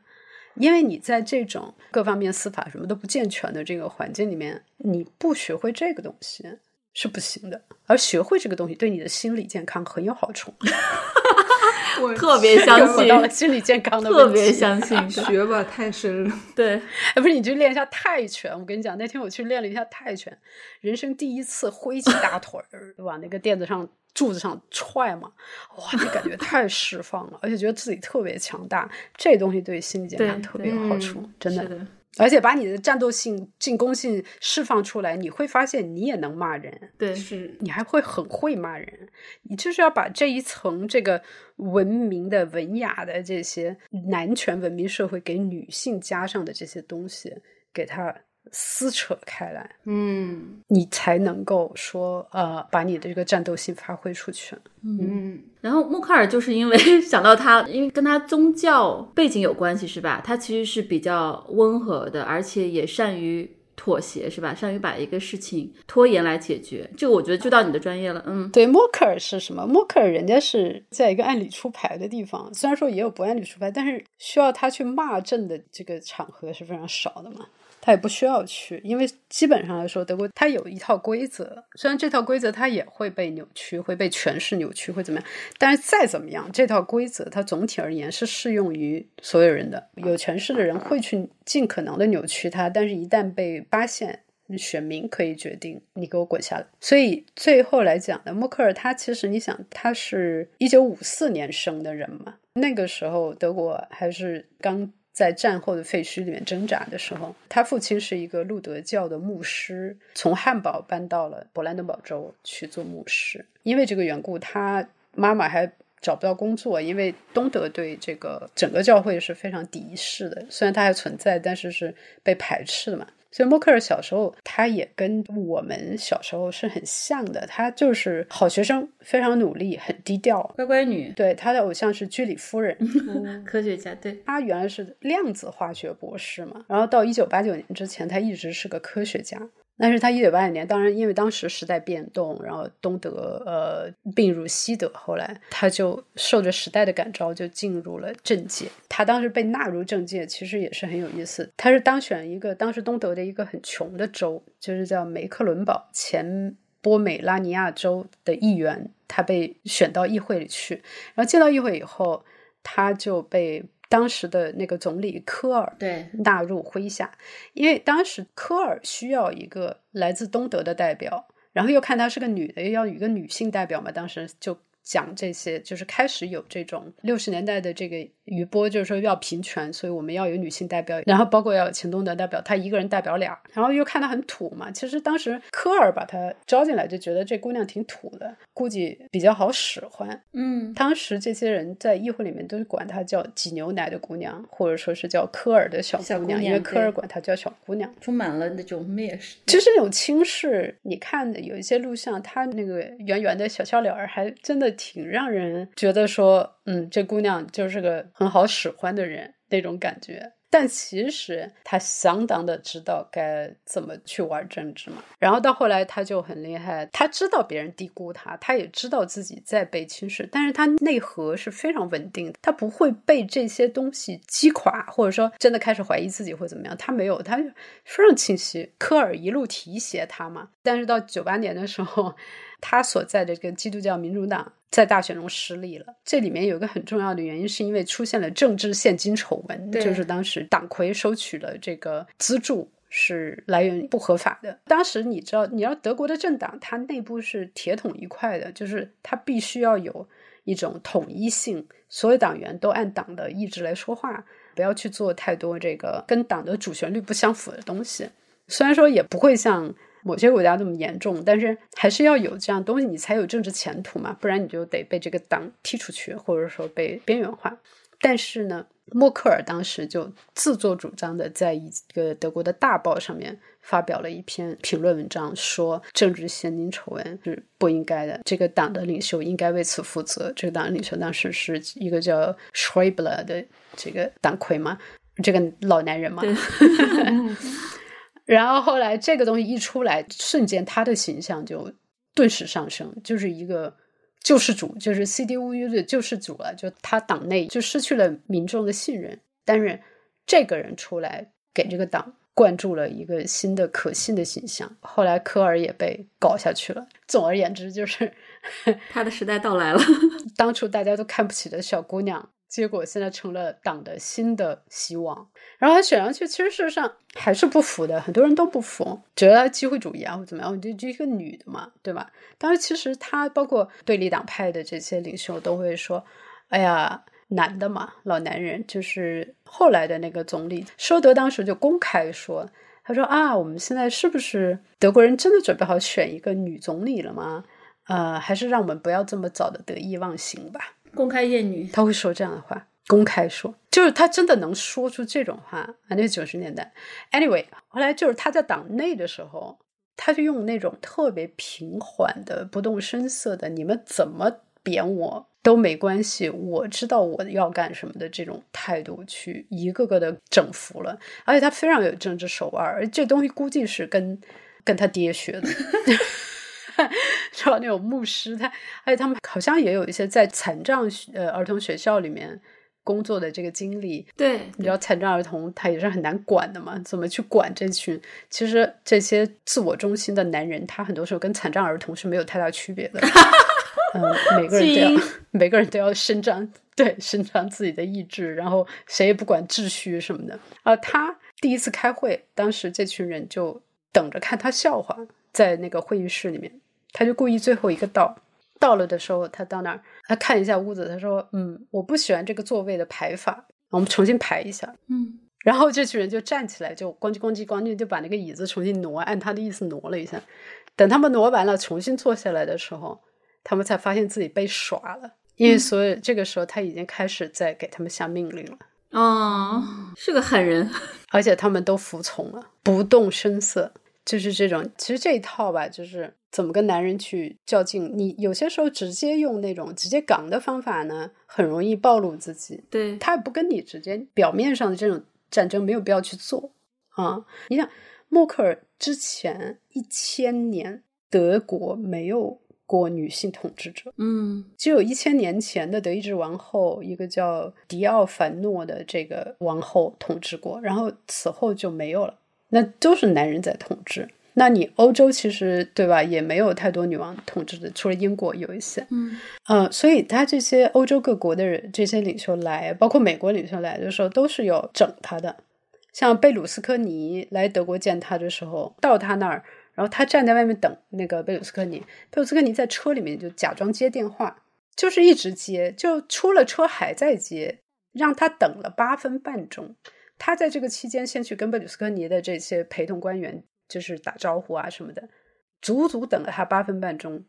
因为你在这种各方面司法什么都不健全的这个环境里面，你不学会这个东西是不行的，而学会这个东西对你的心理健康很有好处。我特别相信心理健康的特别相信学吧太深了。对，哎，不是，你去练一下泰拳。我跟你讲，那天我去练了一下泰拳，人生第一次挥起大腿儿 往那个垫子上、柱子上踹嘛，哇，那感觉太释放了，而且觉得自己特别强大。这东西对心理健康特别有好处，真的。而且把你的战斗性、进攻性释放出来，你会发现你也能骂人。对，是你还会很会骂人。你就是要把这一层这个文明的、文雅的这些男权文明社会给女性加上的这些东西，给它撕扯开来。嗯，你才能够说呃，把你的这个战斗性发挥出去。嗯。然后默克尔就是因为 想到他，因为跟他宗教背景有关系，是吧？他其实是比较温和的，而且也善于妥协，是吧？善于把一个事情拖延来解决。这个我觉得就到你的专业了。嗯，对，默克尔是什么？默克尔人家是在一个按理出牌的地方，虽然说也有不按理出牌，但是需要他去骂阵的这个场合是非常少的嘛。他也不需要去，因为基本上来说，德国它有一套规则。虽然这套规则它也会被扭曲，会被诠释扭曲，会怎么样？但是再怎么样，这套规则它总体而言是适用于所有人的。有权势的人会去尽可能的扭曲它，但是一旦被发现，选民可以决定你给我滚下来。所以最后来讲呢，默克尔他其实你想，他是一九五四年生的人嘛，那个时候德国还是刚。在战后的废墟里面挣扎的时候，他父亲是一个路德教的牧师，从汉堡搬到了勃兰登堡州去做牧师。因为这个缘故，他妈妈还找不到工作，因为东德对这个整个教会是非常敌视的，虽然他还存在，但是是被排斥的嘛。所以默克尔小时候，他也跟我们小时候是很像的，他就是好学生，非常努力，很低调，乖乖女。对，他的偶像是居里夫人，科学家。对，他原来是量子化学博士嘛，然后到一九八九年之前，他一直是个科学家。但是他一九八九年，当然因为当时时代变动，然后东德呃并入西德，后来他就受着时代的感召，就进入了政界。他当时被纳入政界，其实也是很有意思。他是当选一个当时东德的一个很穷的州，就是叫梅克伦堡前波美拉尼亚州的议员，他被选到议会里去。然后进到议会以后，他就被。当时的那个总理科尔对纳入麾下，因为当时科尔需要一个来自东德的代表，然后又看她是个女的，又要一个女性代表嘛，当时就。讲这些就是开始有这种六十年代的这个余波，就是说要平权，所以我们要有女性代表，然后包括要有秦东德代表，他一个人代表俩，然后又看他很土嘛。其实当时科尔把他招进来就觉得这姑娘挺土的，估计比较好使唤。嗯，当时这些人在议会里面都是管她叫挤牛奶的姑娘，或者说是叫科尔的小姑娘，因为科尔管她叫小姑娘，充满了那种蔑视。就是那种轻视，你看有一些录像，她那个圆圆的小笑脸儿，还真的。挺让人觉得说，嗯，这姑娘就是个很好使唤的人那种感觉。但其实她相当的知道该怎么去玩政治嘛。然后到后来，她就很厉害，她知道别人低估她，她也知道自己在被轻视，但是她内核是非常稳定，她不会被这些东西击垮，或者说真的开始怀疑自己会怎么样。她没有，她非常清晰。科尔一路提携她嘛。但是到九八年的时候。他所在的这个基督教民主党在大选中失利了，这里面有一个很重要的原因，是因为出现了政治现金丑闻，就是当时党魁收取了这个资助是来源不合法的。当时你知道，你要德国的政党，它内部是铁桶一块的，就是它必须要有一种统一性，所有党员都按党的意志来说话，不要去做太多这个跟党的主旋律不相符的东西。虽然说也不会像。某些国家那么严重，但是还是要有这样东西，你才有政治前途嘛，不然你就得被这个党踢出去，或者说被边缘化。但是呢，默克尔当时就自作主张的在一个德国的大报上面发表了一篇评论文章，说政治现金丑闻是不应该的，这个党的领袖应该为此负责。这个党的领袖当时是一个叫 Schreiber 的这个党魁嘛，这个老男人嘛。然后后来这个东西一出来，瞬间他的形象就顿时上升，就是一个救世主，就是 CDU 的救世主了。就他党内就失去了民众的信任，但是这个人出来给这个党灌注了一个新的可信的形象。后来科尔也被搞下去了。总而言之，就是 他的时代到来了。当初大家都看不起的小姑娘。结果现在成了党的新的希望，然后他选上去，其实事实上还是不服的，很多人都不服，觉得机会主义啊或怎么样，就就一个女的嘛，对吧？当时其实他包括对立党派的这些领袖都会说：“哎呀，男的嘛，老男人。”就是后来的那个总理舒德当时就公开说：“他说啊，我们现在是不是德国人真的准备好选一个女总理了吗？呃，还是让我们不要这么早的得意忘形吧。”公开艳女，他会说这样的话，公开说，就是他真的能说出这种话啊！那九十年代，anyway，后来就是他在党内的时候，他就用那种特别平缓的、不动声色的，你们怎么贬我都没关系，我知道我要干什么的这种态度去一个个的整服了，而且他非常有政治手腕，这东西估计是跟跟他爹学的。知道那种牧师，他而且他们好像也有一些在残障呃儿童学校里面工作的这个经历。对，你知道残障儿童他也是很难管的嘛？怎么去管这群？其实这些自我中心的男人，他很多时候跟残障儿童是没有太大区别的。嗯，每个人都要每个人都要伸张对伸张自己的意志，然后谁也不管秩序什么的。啊，他第一次开会，当时这群人就等着看他笑话，在那个会议室里面。他就故意最后一个到，到了的时候，他到那儿，他看一下屋子，他说：“嗯，我不喜欢这个座位的排法，我们重新排一下。”嗯，然后这群人就站起来，就咣叽咣叽咣叽，就把那个椅子重新挪，按他的意思挪了一下。等他们挪完了，重新坐下来的时候，他们才发现自己被耍了。因为所以这个时候他已经开始在给他们下命令了。哦，是个狠人，而且他们都服从了，不动声色，就是这种。其实这一套吧，就是怎么跟男人去较劲。你有些时候直接用那种直接杠的方法呢，很容易暴露自己。对他也不跟你直接表面上的这种战争没有必要去做啊。你想，默克尔之前一千年德国没有。过女性统治者，嗯，只有一千年前的德意志王后，一个叫迪奥凡诺的这个王后统治过，然后此后就没有了，那都是男人在统治。那你欧洲其实对吧，也没有太多女王统治的，除了英国有一些，嗯，呃，所以他这些欧洲各国的人，这些领袖来，包括美国领袖来的时候，都是有整他的。像贝鲁斯科尼来德国见他的时候，到他那儿。然后他站在外面等那个贝鲁斯科尼，贝鲁斯科尼在车里面就假装接电话，就是一直接，就出了车还在接，让他等了八分半钟。他在这个期间先去跟贝鲁斯科尼的这些陪同官员就是打招呼啊什么的，足足等了他八分半钟。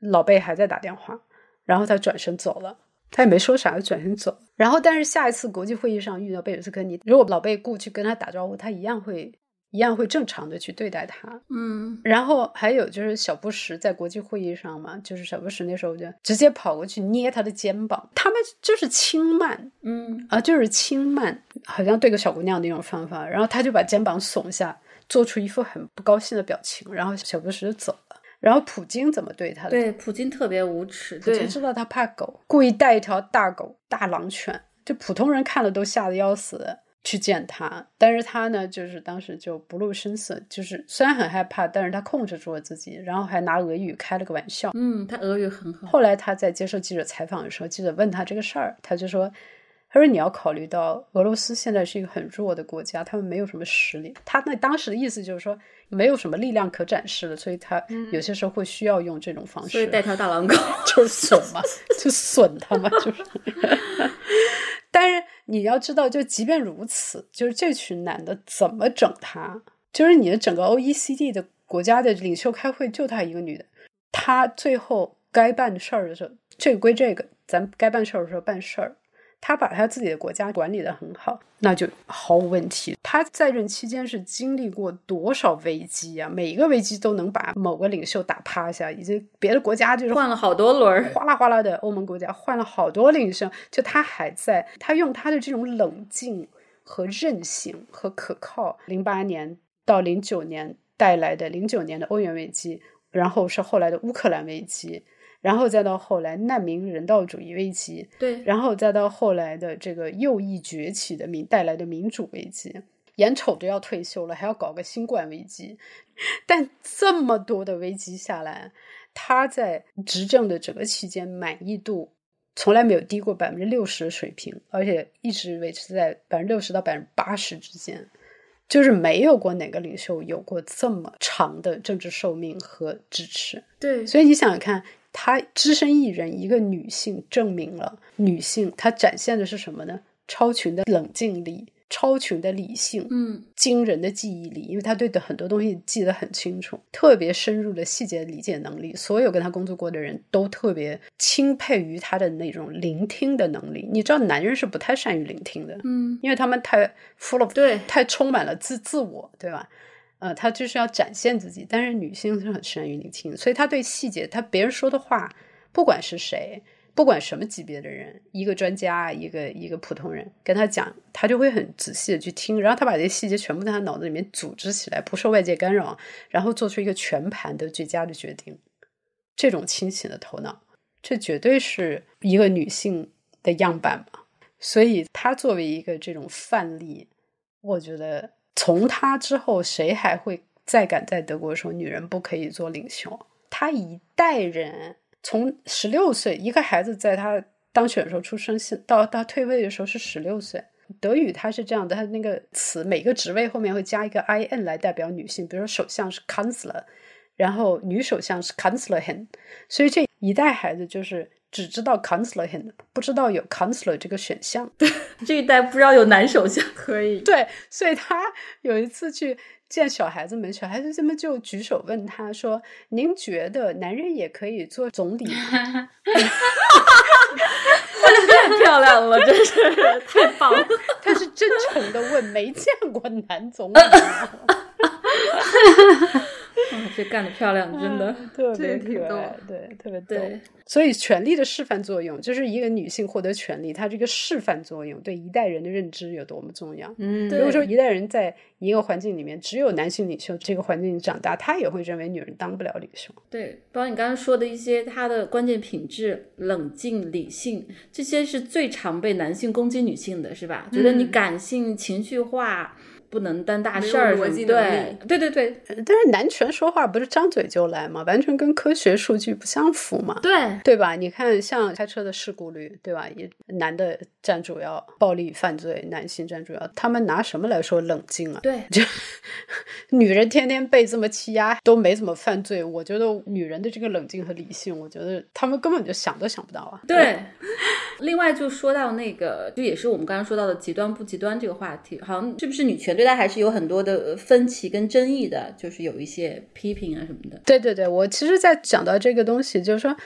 老贝还在打电话，然后他转身走了，他也没说啥，就转身走。然后但是下一次国际会议上遇到贝鲁斯科尼，如果老贝过去跟他打招呼，他一样会。一样会正常的去对待他，嗯，然后还有就是小布什在国际会议上嘛，就是小布什那时候就直接跑过去捏他的肩膀，他们就是轻慢，嗯啊，就是轻慢，好像对个小姑娘那种方法，然后他就把肩膀耸下，做出一副很不高兴的表情，然后小布什就走了。然后普京怎么对他的？对，普京特别无耻，普京知道他怕狗，故意带一条大狗、大狼犬，就普通人看了都吓得要死。去见他，但是他呢，就是当时就不露声色，就是虽然很害怕，但是他控制住了自己，然后还拿俄语开了个玩笑。嗯，他俄语很好。后来他在接受记者采访的时候，记者问他这个事儿，他就说：“他说你要考虑到俄罗斯现在是一个很弱的国家，他们没有什么实力。他那当时的意思就是说，没有什么力量可展示了，所以他有些时候会需要用这种方式，所以带条大狼狗 就是损嘛，就损他嘛，就是。”但是你要知道，就即便如此，就是这群男的怎么整他？就是你的整个 O E C D 的国家的领袖开会，就他一个女的，他最后该办事儿的时候，这个归这个，咱该办事儿的时候办事儿。他把他自己的国家管理的很好，那就毫无问题。他在任期间是经历过多少危机啊？每一个危机都能把某个领袖打趴下，以及别的国家就是换了好多轮，哗啦哗啦的欧盟国家换了好多领袖，就他还在，他用他的这种冷静和韧性和可靠，零八年到零九年带来的零九年的欧元危机，然后是后来的乌克兰危机。然后再到后来难民人道主义危机，对，然后再到后来的这个右翼崛起的民带来的民主危机，眼瞅着要退休了，还要搞个新冠危机，但这么多的危机下来，他在执政的整个期间满意度从来没有低过百分之六十的水平，而且一直维持在百分之六十到百分之八十之间，就是没有过哪个领袖有过这么长的政治寿命和支持。对，所以你想想看。她只身一人，一个女性，证明了女性她展现的是什么呢？超群的冷静力，超群的理性，嗯，惊人的记忆力，因为她对的很多东西记得很清楚，特别深入的细节理解能力。所有跟她工作过的人都特别钦佩于她的那种聆听的能力。你知道，男人是不太善于聆听的，嗯，因为他们太 full of 对，太充满了自自我，对吧？呃，她就是要展现自己，但是女性是很善于聆听，所以她对细节，她别人说的话，不管是谁，不管什么级别的人，一个专家，一个一个普通人，跟他讲，他就会很仔细的去听，然后他把这些细节全部在他脑子里面组织起来，不受外界干扰，然后做出一个全盘的最佳的决定。这种清醒的头脑，这绝对是一个女性的样板嘛。所以她作为一个这种范例，我觉得。从他之后，谁还会再敢在德国说女人不可以做领袖？他一代人从十六岁一个孩子，在他当选的时候出生，到到退位的时候是十六岁。德语它是这样的，它那个词每个职位后面会加一个 i n 来代表女性，比如说首相是 Kanzler，然后女首相是 Kanzlerin，所以这一代孩子就是。只知道 counselor 不知道有 counselor 这个选项。对 这一代不知道有男首相，可以。对，所以他有一次去见小孩子们，小孩子这么就举手问他说：“您觉得男人也可以做总理吗？” 太漂亮了，真是 太棒了。他是真诚的问，没见过男总理吗。嗯，这干得漂亮，真的。特别可挺逗爱，对，特别逗。对，所以权力的示范作用，就是一个女性获得权利，她这个示范作用对一代人的认知有多么重要。嗯，如果说一代人在一个环境里面只有男性领袖，这个环境长大，他也会认为女人当不了领袖。对，包括你刚刚说的一些他的关键品质，冷静、理性，这些是最常被男性攻击女性的，是吧？觉得你嗯感性、情绪化，不能担大事儿什么，对，对对对呃但是男权说话不是张嘴就来吗？完全跟科学数据不相符嘛。对，对吧？你看，像开车的事故率，对吧？也男的占主要，暴力犯罪男性占主要，他们拿什么来说冷静啊？对，就 女人天天被这么欺压，都没怎么犯罪。我觉得女人的这个冷静和理性，我觉得他们根本就想都想不到啊。对，另外就说到那个，就也是我们刚刚说到的极端不极端这个话题，好像是不是女权对待还是有很多的分歧跟争议的，就是有一些批评啊什么的。对对对，我其实，在讲到这个东西，就是说，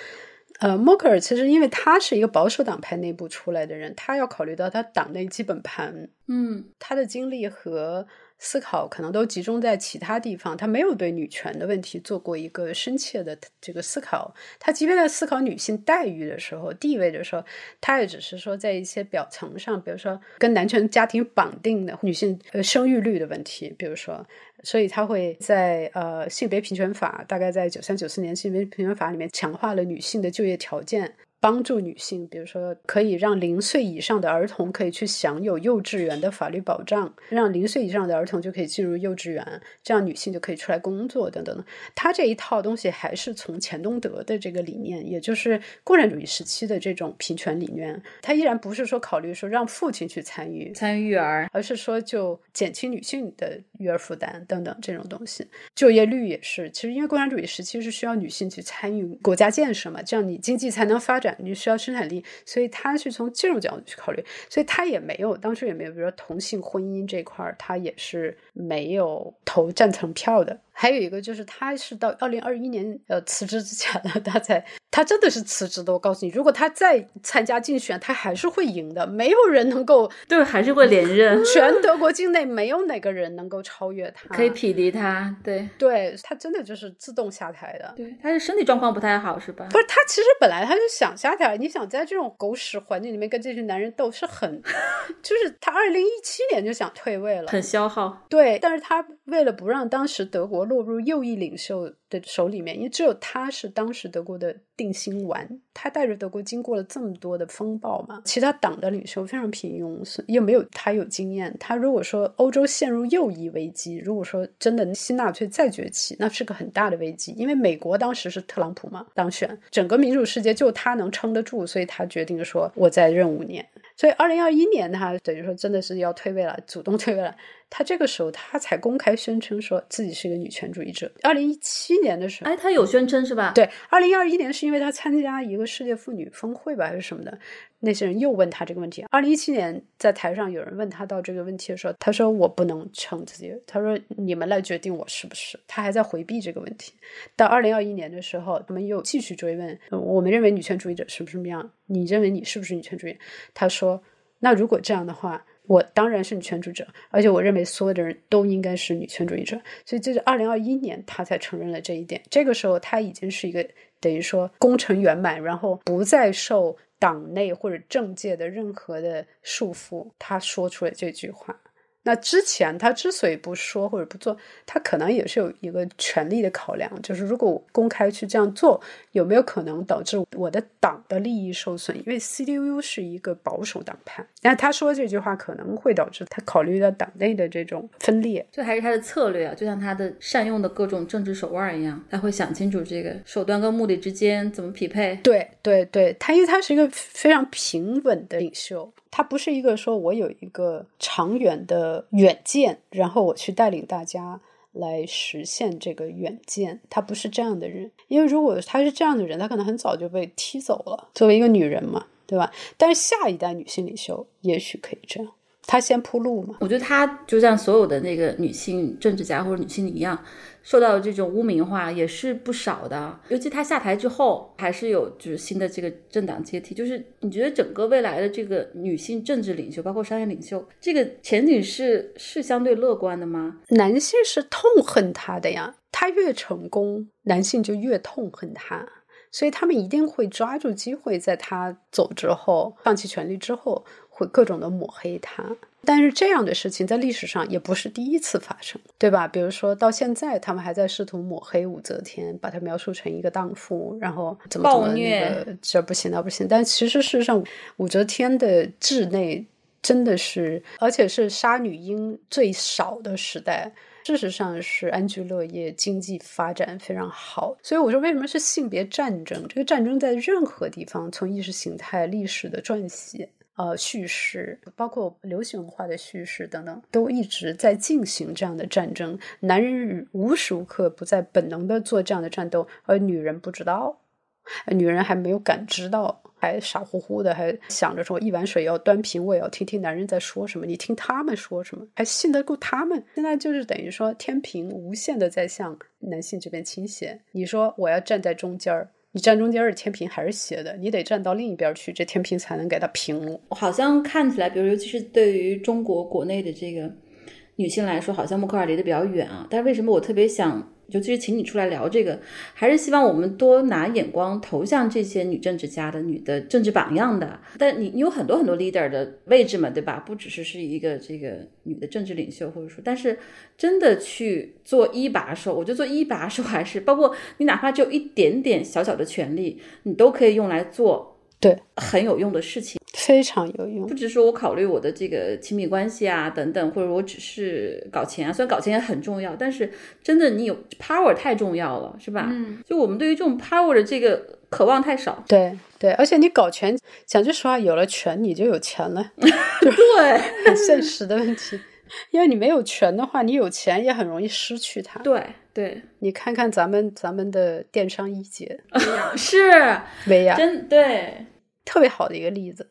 呃，默克尔其实因为他是一个保守党派内部出来的人，他要考虑到他党内基本盘，嗯，他的经历和思考可能都集中在其他地方，他没有对女权的问题做过一个深切的这个思考。他即便在思考女性待遇的时候、地位的时候，他也只是说在一些表层上，比如说跟男权家庭绑定的女性呃生育率的问题，比如说。所以他会在呃性别平权法，大概在九三九四年性别平权法里面强化了女性的就业条件，帮助女性，比如说可以让零岁以上的儿童可以去享有幼稚园的法律保障，让零岁以上的儿童就可以进入幼稚园，这样女性就可以出来工作等等的。他这一套东西还是从钱东德的这个理念，也就是共产主义时期的这种平权理念，他依然不是说考虑说让父亲去参与，参与育儿，而是说就减轻女性的育儿负担等等这种东西。就业率也是，其实因为共产主义时期是需要女性去参与国家建设嘛，这样你经济才能发展，你需要生产力，所以他是从技术角度去考虑，所以他也没有当时也没有，比如说同性婚姻这块儿，他也是没有投赞成票的。还有一个就是，他是到二零二一年呃辞职之前呢，他才他真的是辞职的。我告诉你，如果他再参加竞选，他还是会赢的。没有人能够 对，还是会连任，全德国境内没有哪个人能够超越他，可以匹敌他。对，对他真的就是自动下台的。对，他是身体状况不太好，是吧？不是他，其实本来他就想下台。你想在这种狗屎环境里面跟这群男人斗，是很，就是他二零一七年就想退位了，很消耗。对。但是他为了不让当时德国落入右翼领袖的手里面，因为只有他是当时德国的定心丸，他带着德国经过了这么多的风暴嘛，其他党的领袖非常平庸，又没有他有经验。他如果说欧洲陷入右翼危机，如果说真的新纳粹再崛起，那是个很大的危机，因为美国当时是特朗普嘛当选，整个民主世界就他能撑得住，所以他决定说我再任五年。所以二零二一年他等于说真的是要退位了，主动退位了。他这个时候他才公开宣称说自己是一个女权主义者。二零一七年的时候，哎，他有宣称是吧？，对，二零二一年是因为他参加一个世界妇女峰会吧，还是什么的，那些人又问他这个问题。二零一七年在台上有人问他到这个问题的时候，他说我不能称自己，他说你们来决定我是不是。他还在回避这个问题。到二零二一年的时候，他们又继续追问，呃我们认为女权主义者是不是什么样？你认为你是不是女权主义？他说，那如果这样的话。我当然是女权主义者，而且我认为所有的人都应该是女权主义者，所以这是二零二一年他才承认了这一点。这个时候他已经是一个等于说功成圆满，然后不再受党内或者政界的任何的束缚，他说出了这句话。那之前他之所以不说或者不做，他可能也是有一个权力的考量，就是如果我公开去这样做，有没有可能导致我的党的利益受损？因为 CDU 是一个保守党派，那他说这句话可能会导致他考虑到党内的这种分裂。这还是他的策略啊，就像他的善用的各种政治手腕一样，他会想清楚这个手段跟目的之间怎么匹配。对对对，他因为他是一个非常平稳的领袖，他不是一个说我有一个长远的远见，然后我去带领大家来实现这个远见。他不是这样的人，因为如果他是这样的人，他可能很早就被踢走了。作为一个女人嘛，对吧？但是下一代女性领袖也许可以这样，她先铺路嘛。我觉得他就像所有的那个女性政治家或者女性一样。受到这种污名化也是不少的，尤其他下台之后，还是有就是新的这个政党阶梯。就是你觉得整个未来的这个女性政治领袖，包括商业领袖，这个前景是是相对乐观的吗？男性是痛恨他的呀，他越成功，男性就越痛恨他，所以他们一定会抓住机会，在他走之后，放弃权力之后，会各种的抹黑他。但是这样的事情在历史上也不是第一次发生，对吧？比如说到现在，他们还在试图抹黑武则天，把她描述成一个荡妇，然后怎么怎么那个这不行那不行。但其实事实上，武则天的治内真的是，而且是杀女婴最少的时代。事实上是安居乐业，经济发展非常好。所以我说，为什么是性别战争？这个战争在任何地方，从意识形态、历史的撰写。呃，叙事包括流行文化的叙事等等，都一直在进行这样的战争。男人无时无刻不在本能的做这样的战斗，而女人不知道，女人还没有感知到，还傻乎乎的，还想着说一碗水要端平，我也要听听男人在说什么。你听他们说什么，还信得过他们？现在就是等于说天平无限的在向男性这边倾斜。你说我要站在中间儿。你站中间儿，天平还是斜的，你得站到另一边去，这天平才能给它平。好像看起来，比如尤其是对于中国国内的这个女性来说，好像默克尔离得比较远啊。但是为什么我特别想？尤其是请你出来聊这个，还是希望我们多拿眼光投向这些女政治家的、女的政治榜样的。但你你有很多很多 leader 的位置嘛，对吧？不只是是一个这个女的政治领袖，或者说，但是真的去做一把手，我觉得做一把手还是包括你哪怕只有一点点小小的权利，你都可以用来做。对，很有用的事情，非常有用。不只是说我考虑我的这个亲密关系啊等等，或者我只是搞钱啊，虽然搞钱也很重要，但是真的你有 power 太重要了，是吧？嗯，就我们对于这种 power 的这个渴望太少。对对，而且你搞钱，讲句实话，有了权你就有钱了。对，很现实的问题，因为你没有权的话，你有钱也很容易失去它。对对，你看看咱们咱们的电商一姐 是 薇娅，真对。特别好的一个例子，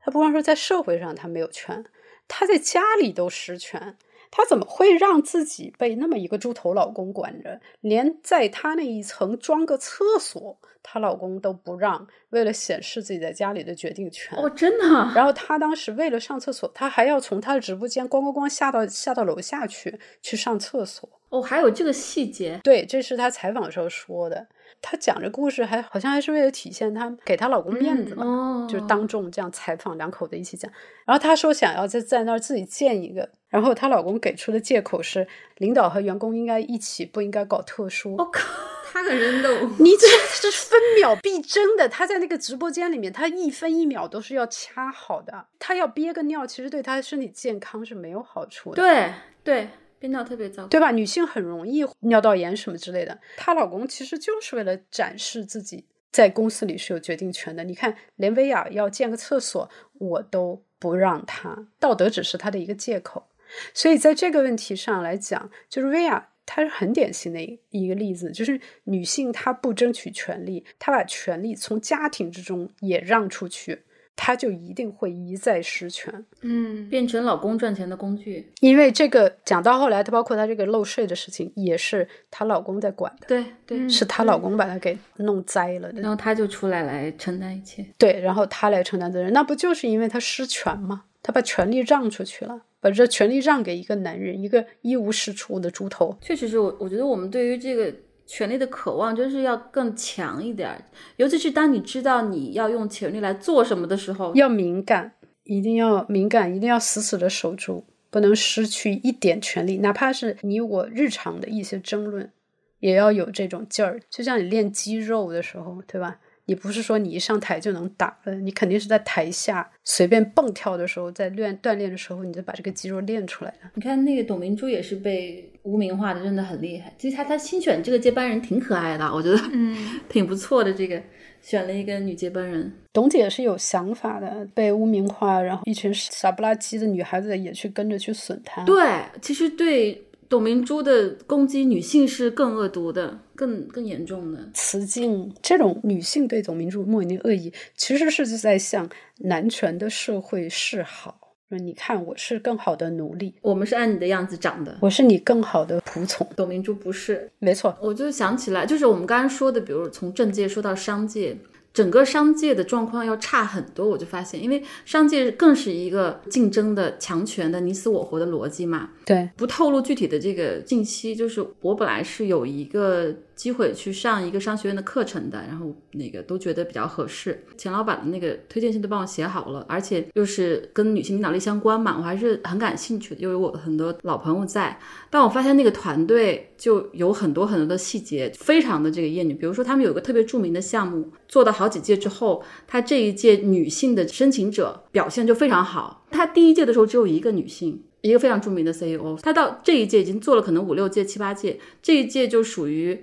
他不光说在社会上他没有权，他在家里都失权。他怎么会让自己被那么一个猪头老公管着？连在她那一层装个厕所，她老公都不让，为了显示自己在家里的决定权。哦，真的。然后她当时为了上厕所，她还要从她的直播间咣咣咣下到下到楼下去去上厕所。哦，还有这个细节。对，这是她采访时候说的。她讲这故事还好像还是为了体现她给她老公面子嘛，就是当众这样采访两口子一起讲。然后她说想要在在那儿自己建一个，然后她老公给出的借口是领导和员工应该一起，不应该搞特殊。我靠，他个人都你这是分秒必争的。他在那个直播间里面，他一分一秒都是要掐好的。他要憋个尿，其实对他的身体健康是没有好处的。对对。憋尿特别糟，对吧？女性很容易尿道炎什么之类的。她老公其实就是为了展示自己在公司里是有决定权的。你看，连薇娅要建个厕所，我都不让她，道德只是他的一个借口。所以在这个问题上来讲，就是薇娅，她是很典型的一个例子，就是女性她不争取权利，她把权利从家庭之中也让出去。她就一定会一再失权，嗯，变成老公赚钱的工具。因为这个讲到后来，她包括她这个漏税的事情，也是她老公在管的。对对，是她老公把她给弄栽了，然后她就出来来承担一切。对，然后她来承担责任，那不就是因为她失权吗？她把权力让出去了，把这权力让给一个男人，一个一无是处的猪头。确实是我，我觉得我们对于这个。权力的渴望就是要更强一点，尤其是当你知道你要用权力来做什么的时候，要敏感，一定要敏感，一定要死死的守住，不能失去一点权利，哪怕是你我日常的一些争论，也要有这种劲儿。就像你练肌肉的时候，对吧？你不是说你一上台就能打的，你肯定是在台下随便蹦跳的时候，在练锻炼的时候，你就把这个肌肉练出来了。你看那个董明珠也是被污名化的，真的很厉害。其实她她新选这个接班人挺可爱的，我觉得嗯 挺不错的。这个选了一个女接班人，董姐是有想法的，被污名化，然后一群傻不拉几的女孩子也去跟着去损她。对，其实对。董明珠的攻击女性是更恶毒的、更更严重的。雌竞这种女性对董明珠莫名恶意，其实是在向男权的社会示好。说你看，我是更好的奴隶，我们是按你的样子长的。我是你更好的仆从。董明珠不是，没错。我就想起来，就是我们刚刚说的，比如从政界说到商界。整个商界的状况要差很多，我就发现，因为商界更是一个竞争的、强权的、你死我活的逻辑嘛。对，不透露具体的这个信息，就是我本来是有一个。机会去上一个商学院的课程的，然后那个都觉得比较合适，钱老板的那个推荐信都帮我写好了，而且又是跟女性领导力相关嘛，我还是很感兴趣的，又有我很多老朋友在。但我发现那个团队就有很多很多的细节，非常的这个厌女。比如说他们有个特别著名的项目，做到好几届之后，他这一届女性的申请者表现就非常好。他第一届的时候只有一个女性，一个非常著名的 CEO，他到这一届已经做了可能五六届、七八届，这一届就属于。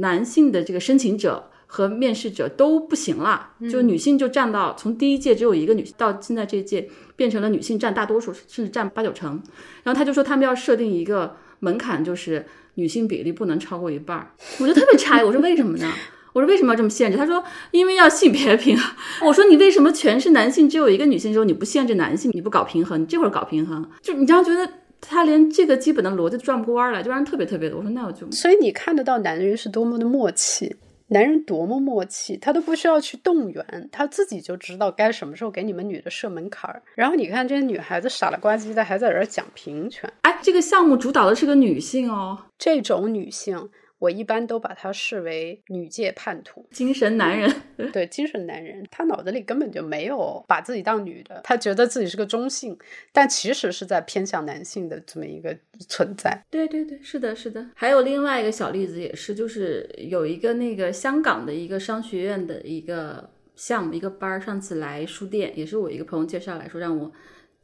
男性的这个申请者和面试者都不行了，就女性就占到从第一届只有一个女性，到现在这一届变成了女性占大多数，甚至占八九成。然后他就说他们要设定一个门槛，就是女性比例不能超过一半儿。我就特别诧异，我说为什么呢？我说为什么要这么限制？他说因为要性别平衡。我说你为什么全是男性，只有一个女性的时候你不限制男性，你不搞平衡，你这会儿搞平衡？就你这样觉得？他连这个基本的逻辑转不过弯来，就让人特别特别的。我说那我就，所以你看得到男人是多么的默契，男人多么默契，他都不需要去动员，他自己就知道该什么时候给你们女的设门槛儿。然后你看这些女孩子傻了呱唧的，还在这儿讲平权。哎，这个项目主导的是个女性哦，这种女性。我一般都把他视为女界叛徒，精神男人。对，精神男人，他脑子里根本就没有把自己当女的，他觉得自己是个中性，但其实是在偏向男性的这么一个存在。对对对，是的，是的。还有另外一个小例子，也是，就是有一个那个香港的一个商学院的一个项目，一个班儿，上次来书店，也是我一个朋友介绍来说让我。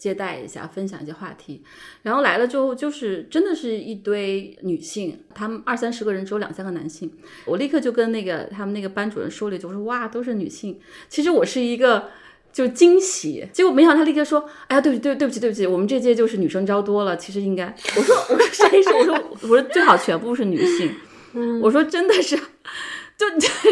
接待一下，分享一些话题，然后来了之后，就是真的是一堆女性，他们二三十个人，只有两三个男性。我立刻就跟那个他们那个班主任说了一句，我说哇，都是女性。其实我是一个就惊喜，结果没想到他立刻说，哎呀，对不起，对对不起，对不起，我们这届就是女生招多了，其实应该。我说我说谁是？我说我说最好全部是女性。我说真的是。就 就是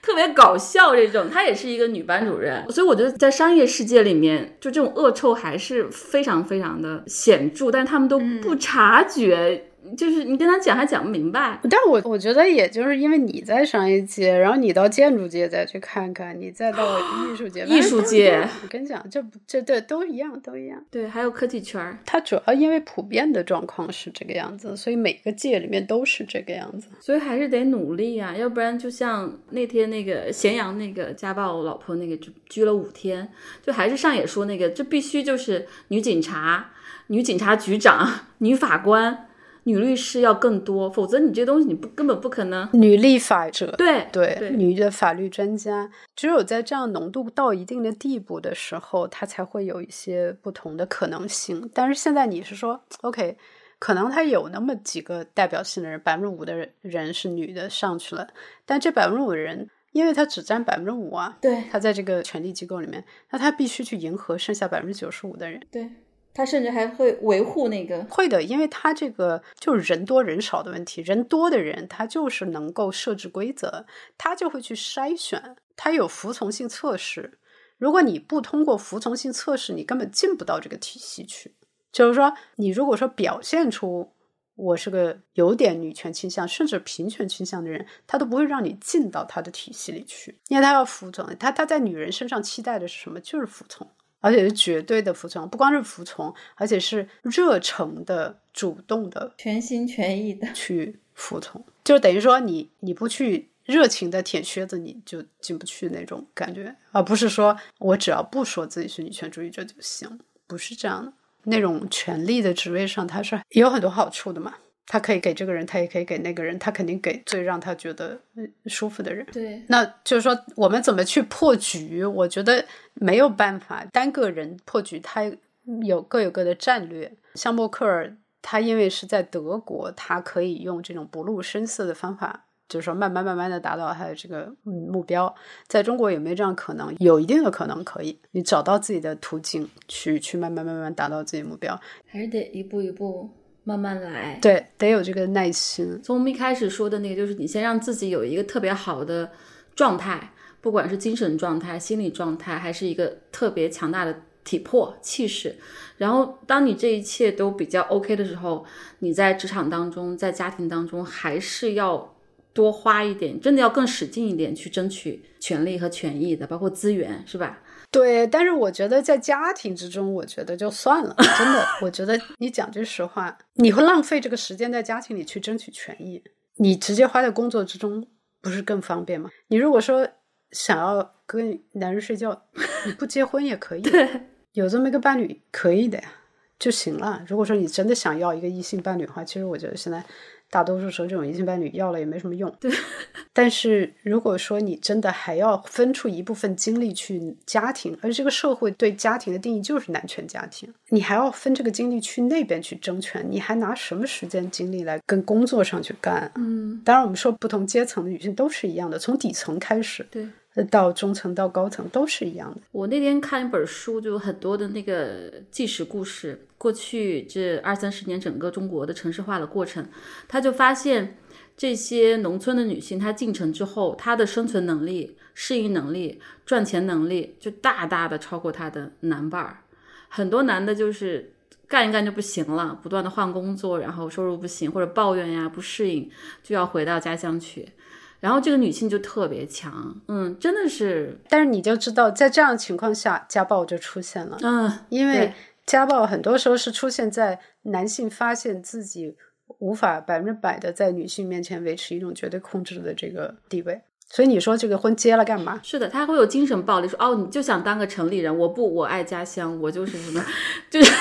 特别搞笑这种，她也是一个女班主任，所以我觉得在商业世界里面，就这种恶臭还是非常非常的显著，但是他们都不察觉。就是你跟他讲还讲不明白，但我我觉得也就是因为你在商业界，然后你到建筑界再去看看，你再到 艺术界，艺术界，我跟你讲，这这对都一样，都一样。对，还有科技圈儿，它主要因为普遍的状况是这个样子，所以每个界里面都是这个样子，所以还是得努力啊，要不然就像那天那个咸阳那个家暴老婆那个就拘了五天，就还是上野说那个，这必须就是女警察、女警察局长、女法官。女律师要更多，否则你这东西你不根本不可能。女立法者，对对，女的法律专家，只有在这样浓度到一定的地步的时候，它才会有一些不同的可能性。但是现在你是说，OK，可能他有那么几个代表性的人，百分之五的人人是女的上去了，但这百分之五的人，因为他只占百分之五啊，对，他在这个权力机构里面，那他必须去迎合剩下百分之九十五的人，对。他甚至还会维护那个，会的，因为他这个就是人多人少的问题。人多的人，他就是能够设置规则，他就会去筛选，他有服从性测试。如果你不通过服从性测试，你根本进不到这个体系去。就是说，你如果说表现出我是个有点女权倾向，甚至平权倾向的人，他都不会让你进到他的体系里去，因为他要服从。他他在女人身上期待的是什么？就是服从。而且是绝对的服从，不光是服从，而且是热诚的、主动的、全心全意的去服从。就等于说，你你不去热情的舔靴子，你就进不去那种感觉，而不是说我只要不说自己是女权主义者就行，不是这样的。那种权力的职位上，它是有很多好处的嘛。他可以给这个人，他也可以给那个人，他肯定给最让他觉得舒服的人。对，那就是说，我们怎么去破局？我觉得没有办法单个人破局，他有各有各的战略。像默克尔，他因为是在德国，他可以用这种不露声色的方法，就是说慢慢慢慢的达到他的这个目标。在中国有没有这样可能？有一定的可能可以，你找到自己的途径，去去慢慢慢慢达到自己目标，还是得一步一步。慢慢来。对，得有这个耐心。从我们一开始说的那个，就是你先让自己有一个特别好的状态，不管是精神状态、心理状态，还是一个特别强大的体魄、气势。然后，当你这一切都比较 OK 的时候，你在职场当中、在家庭当中，还是要多花一点，真的要更使劲一点去争取权利和权益的，包括资源，是吧？对，但是我觉得在家庭之中，我觉得就算了，真的，我觉得 你讲句实话，你会浪费这个时间在家庭里去争取权益，你直接花在工作之中，不是更方便吗？你如果说想要跟男人睡觉，你不结婚也可以，有这么一个伴侣可以的呀，就行了。如果说你真的想要一个异性伴侣的话，其实我觉得现在。大多数时候，这种异性伴侣要了也没什么用。对，但是如果说你真的还要分出一部分精力去家庭，而这个社会对家庭的定义就是男权家庭，你还要分这个精力去那边去争权，你还拿什么时间精力来跟工作上去干？嗯，当然，我们说不同阶层的女性都是一样的，从底层开始。对。到中层到高层都是一样的。我那天看一本书，就有很多的那个纪实故事，过去这二三十年整个中国的城市化的过程，他就发现这些农村的女性，她进城之后，她的生存能力、适应能力、赚钱能力就大大的超过她的男伴儿。很多男的就是干一干就不行了，不断的换工作，然后收入不行或者抱怨呀不适应，就要回到家乡去。然后这个女性就特别强，嗯，真的是。但是你就知道，在这样的情况下，家暴就出现了，嗯，因为家暴很多时候是出现在男性发现自己无法百分之百的在女性面前维持一种绝对控制的这个地位，所以你说这个婚结了干嘛？是的，他会有精神暴力，说哦，你就想当个城里人，我不，我爱家乡，我就是什么，就是。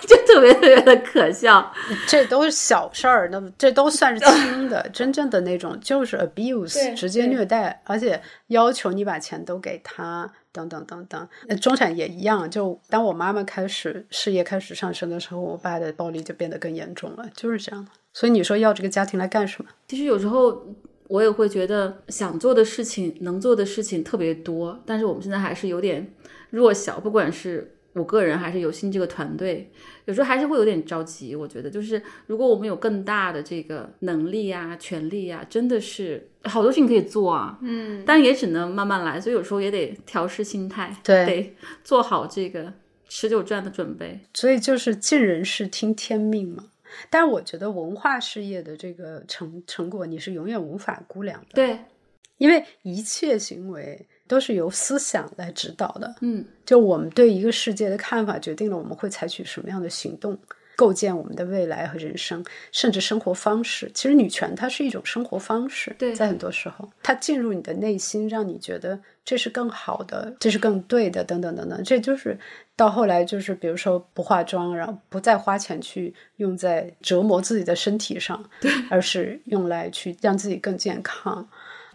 就特别特别的可笑，这都是小事儿，那这都算是轻的。真正的那种就是 abuse，直接虐待，而且要求你把钱都给他，等等等等。中产也一样，就当我妈妈开始事业开始上升的时候，我爸的暴力就变得更严重了，就是这样的。所以你说要这个家庭来干什么？其实有时候我也会觉得想做的事情、能做的事情特别多，但是我们现在还是有点弱小，不管是。我个人还是有心这个团队，有时候还是会有点着急。我觉得，就是如果我们有更大的这个能力啊、权力啊，真的是好多事情可以做啊。嗯，但也只能慢慢来，所以有时候也得调试心态，对，得做好这个持久战的准备。所以就是尽人事听天命嘛。但是我觉得文化事业的这个成成果，你是永远无法估量的。对，因为一切行为。都是由思想来指导的，嗯，就我们对一个世界的看法，决定了我们会采取什么样的行动，构建我们的未来和人生，甚至生活方式。其实女权它是一种生活方式，对，在很多时候，它进入你的内心，让你觉得这是更好的，这是更对的，等等等等。这就是到后来，就是比如说不化妆，然后不再花钱去用在折磨自己的身体上，对，而是用来去让自己更健康。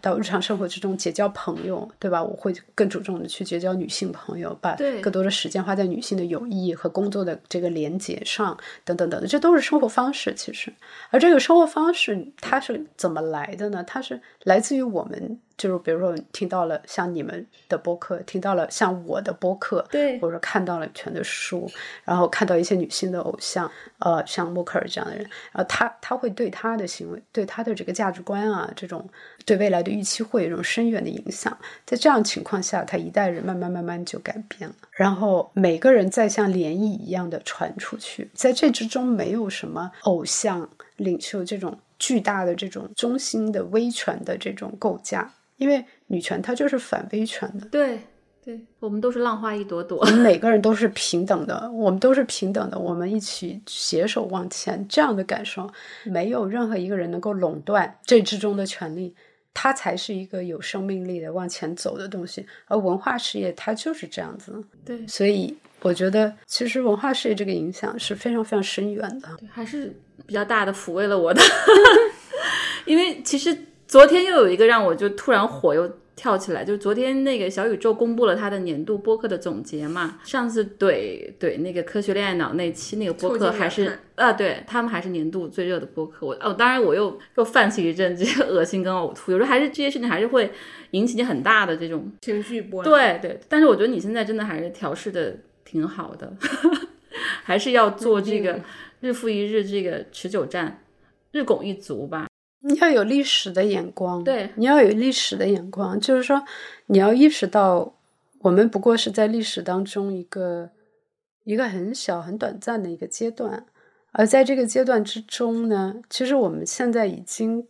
到日常生活之中结交朋友，对吧？我会更主动的去结交女性朋友，把更多的时间花在女性的友谊和工作的这个连接上，等等等等，这都是生活方式。其实，而这个生活方式它是怎么来的呢？它是来自于我们。就是比如说，听到了像你们的播客，听到了像我的播客，对，或者说看到了全的书，然后看到一些女性的偶像，呃，像默克尔这样的人，然后他他会对他的行为，对他的这个价值观啊，这种对未来的预期会有一种深远的影响。在这样情况下，他一代人慢慢慢慢就改变了，然后每个人在像涟漪一样的传出去，在这之中没有什么偶像领袖这种巨大的这种中心的威权的这种构架。因为女权它就是反威权的，对对，我们都是浪花一朵朵，我们每 个人都是平等的，我们都是平等的，我们一起携手往前，这样的感受，没有任何一个人能够垄断这之中的权利，它才是一个有生命力的往前走的东西。而文化事业它就是这样子，对，所以我觉得其实文化事业这个影响是非常非常深远的，还是比较大的抚慰了我的，因为其实。昨天又有一个让我就突然火又跳起来，就是昨天那个小宇宙公布了他的年度播客的总结嘛。上次怼怼那个科学恋爱脑那期那个播客还是啊，对他们还是年度最热的播客。我哦，当然我又又泛起一阵这些恶心跟呕吐。有时候还是这些事情还是会引起你很大的这种情绪波。对对，但是我觉得你现在真的还是调试的挺好的。还是要做这个日复一日这个持久战，日拱一卒吧。你要有历史的眼光，对，你要有历史的眼光，就是说你要意识到，我们不过是在历史当中一个一个很小、很短暂的一个阶段，而在这个阶段之中呢，其实我们现在已经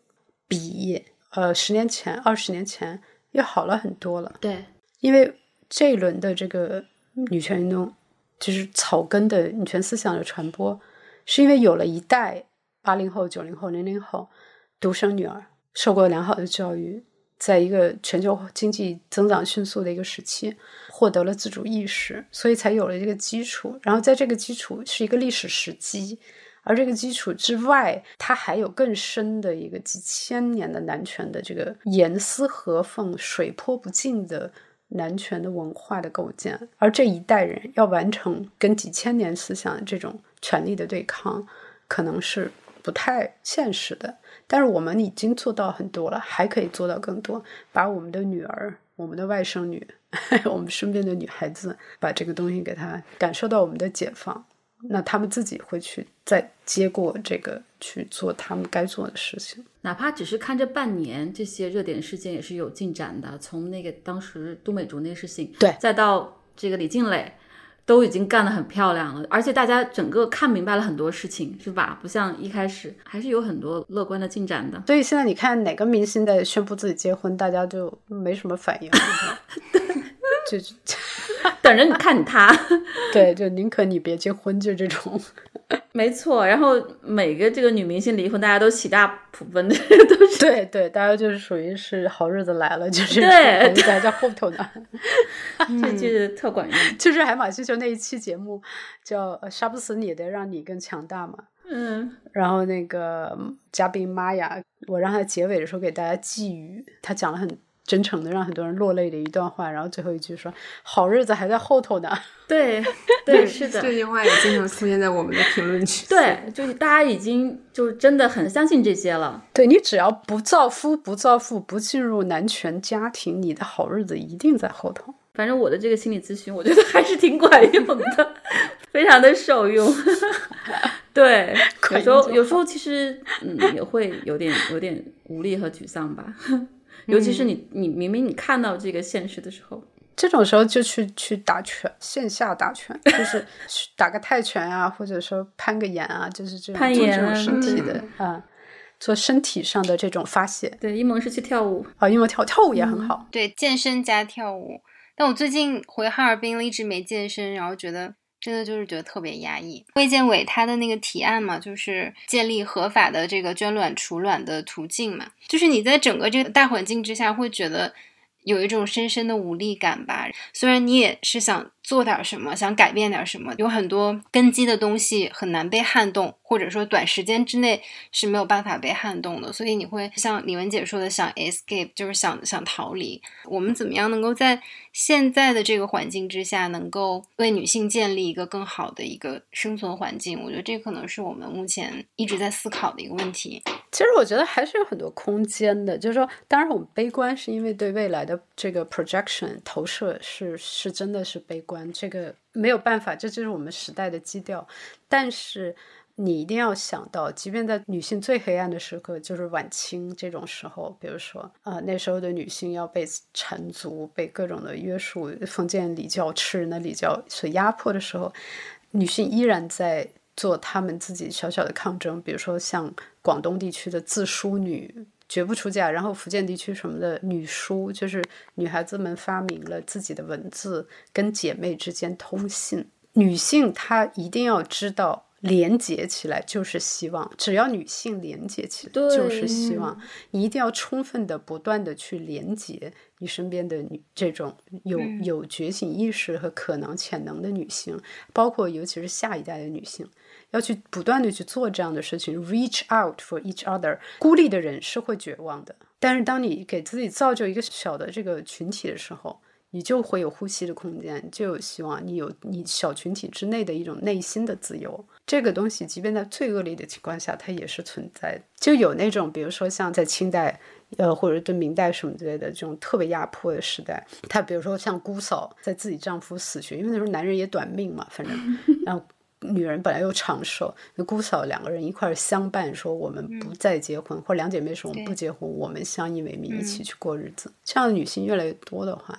比呃十年前、二十年前要好了很多了。对，因为这一轮的这个女权运动，就是草根的女权思想的传播，是因为有了一代八零后、九零后、零零后。独生女儿受过良好的教育，在一个全球经济增长迅速的一个时期，获得了自主意识，所以才有了这个基础。然后在这个基础是一个历史时机，而这个基础之外，它还有更深的一个几千年的男权的这个严丝合缝、水泼不进的男权的文化的构建。而这一代人要完成跟几千年思想这种权力的对抗，可能是不太现实的。但是我们已经做到很多了，还可以做到更多。把我们的女儿、我们的外甥女、我们身边的女孩子，把这个东西给她感受到我们的解放，那他们自己会去再接过这个去做他们该做的事情。哪怕只是看这半年，这些热点事件也是有进展的。从那个当时都美竹那事情，对，再到这个李静蕾。都已经干得很漂亮了，而且大家整个看明白了很多事情，是吧？不像一开始，还是有很多乐观的进展的。所以现在你看哪个明星在宣布自己结婚，大家就没什么反应，就 等着你看他。对，就宁可你别结婚，就这种。没错，然后每个这个女明星离婚，大家都喜大普奔的，都是对对，大家就是属于是好日子来了，就是对，在在后头呢，这就是特管用。就是海马星球那一期节目叫“杀不死你的，让你更强大”嘛。嗯，然后那个嘉宾玛雅，我让他结尾的时候给大家寄语，他讲了很。真诚的让很多人落泪的一段话，然后最后一句说：“好日子还在后头呢。”对，对，是的，这句话也经常出现在我们的评论区。对，就是大家已经就是真的很相信这些了。对你只要不造夫、不造父、不进入男权家庭，你的好日子一定在后头。反正我的这个心理咨询，我觉得还是挺管用的，非常的受用。对，有时候有时候其实嗯也会有点有点无力和沮丧吧。尤其是你，你明明你看到这个现实的时候，这种时候就去去打拳，线下打拳，就 是打个泰拳啊，或者说攀个岩啊，就是这种攀岩这种身体的啊，做身体上的这种发泄。对，一萌是去跳舞啊，一萌跳跳舞也很好。对，健身加跳舞。但我最近回哈尔滨了，一直没健身，然后觉得。真的就是觉得特别压抑。卫健委他的那个提案嘛，就是建立合法的这个捐卵储卵的途径嘛，就是你在整个这个大环境之下会觉得有一种深深的无力感吧。虽然你也是想。做点什么，想改变点什么，有很多根基的东西很难被撼动，或者说短时间之内是没有办法被撼动的。所以你会像李文姐说的，想 escape，就是想想逃离。我们怎么样能够在现在的这个环境之下，能够为女性建立一个更好的一个生存环境？我觉得这可能是我们目前一直在思考的一个问题。其实我觉得还是有很多空间的，就是说，当然我们悲观是因为对未来的这个 projection 投射是是真的是悲观。这个没有办法，这就是我们时代的基调。但是你一定要想到，即便在女性最黑暗的时刻，就是晚清这种时候，比如说啊，那时候的女性要被缠足、被各种的约束，封建礼教、吃人的礼教所压迫的时候，女性依然在做她们自己小小的抗争。比如说像广东地区的自梳女。绝不出嫁，然后福建地区什么的女书，就是女孩子们发明了自己的文字，跟姐妹之间通信。女性她一定要知道，连接起来就是希望。只要女性连接起来，就是希望。你一定要充分的、不断的去连接你身边的女这种有有觉醒意识和可能潜能的女性，包括尤其是下一代的女性。要去不断的去做这样的事情，reach out for each other。孤立的人是会绝望的，但是当你给自己造就一个小的这个群体的时候，你就会有呼吸的空间，就有希望。你有你小群体之内的一种内心的自由，这个东西，即便在最恶劣的情况下，它也是存在的。就有那种，比如说像在清代，呃，或者对明代什么之类的这种特别压迫的时代，她比如说像姑嫂在自己丈夫死去，因为那时候男人也短命嘛，反正，然后。女人本来又长寿，那姑嫂两个人一块儿相伴，说我们不再结婚，或两姐妹说我们不结婚，我们相依为命，一起去过日子。这样的女性越来越多的话，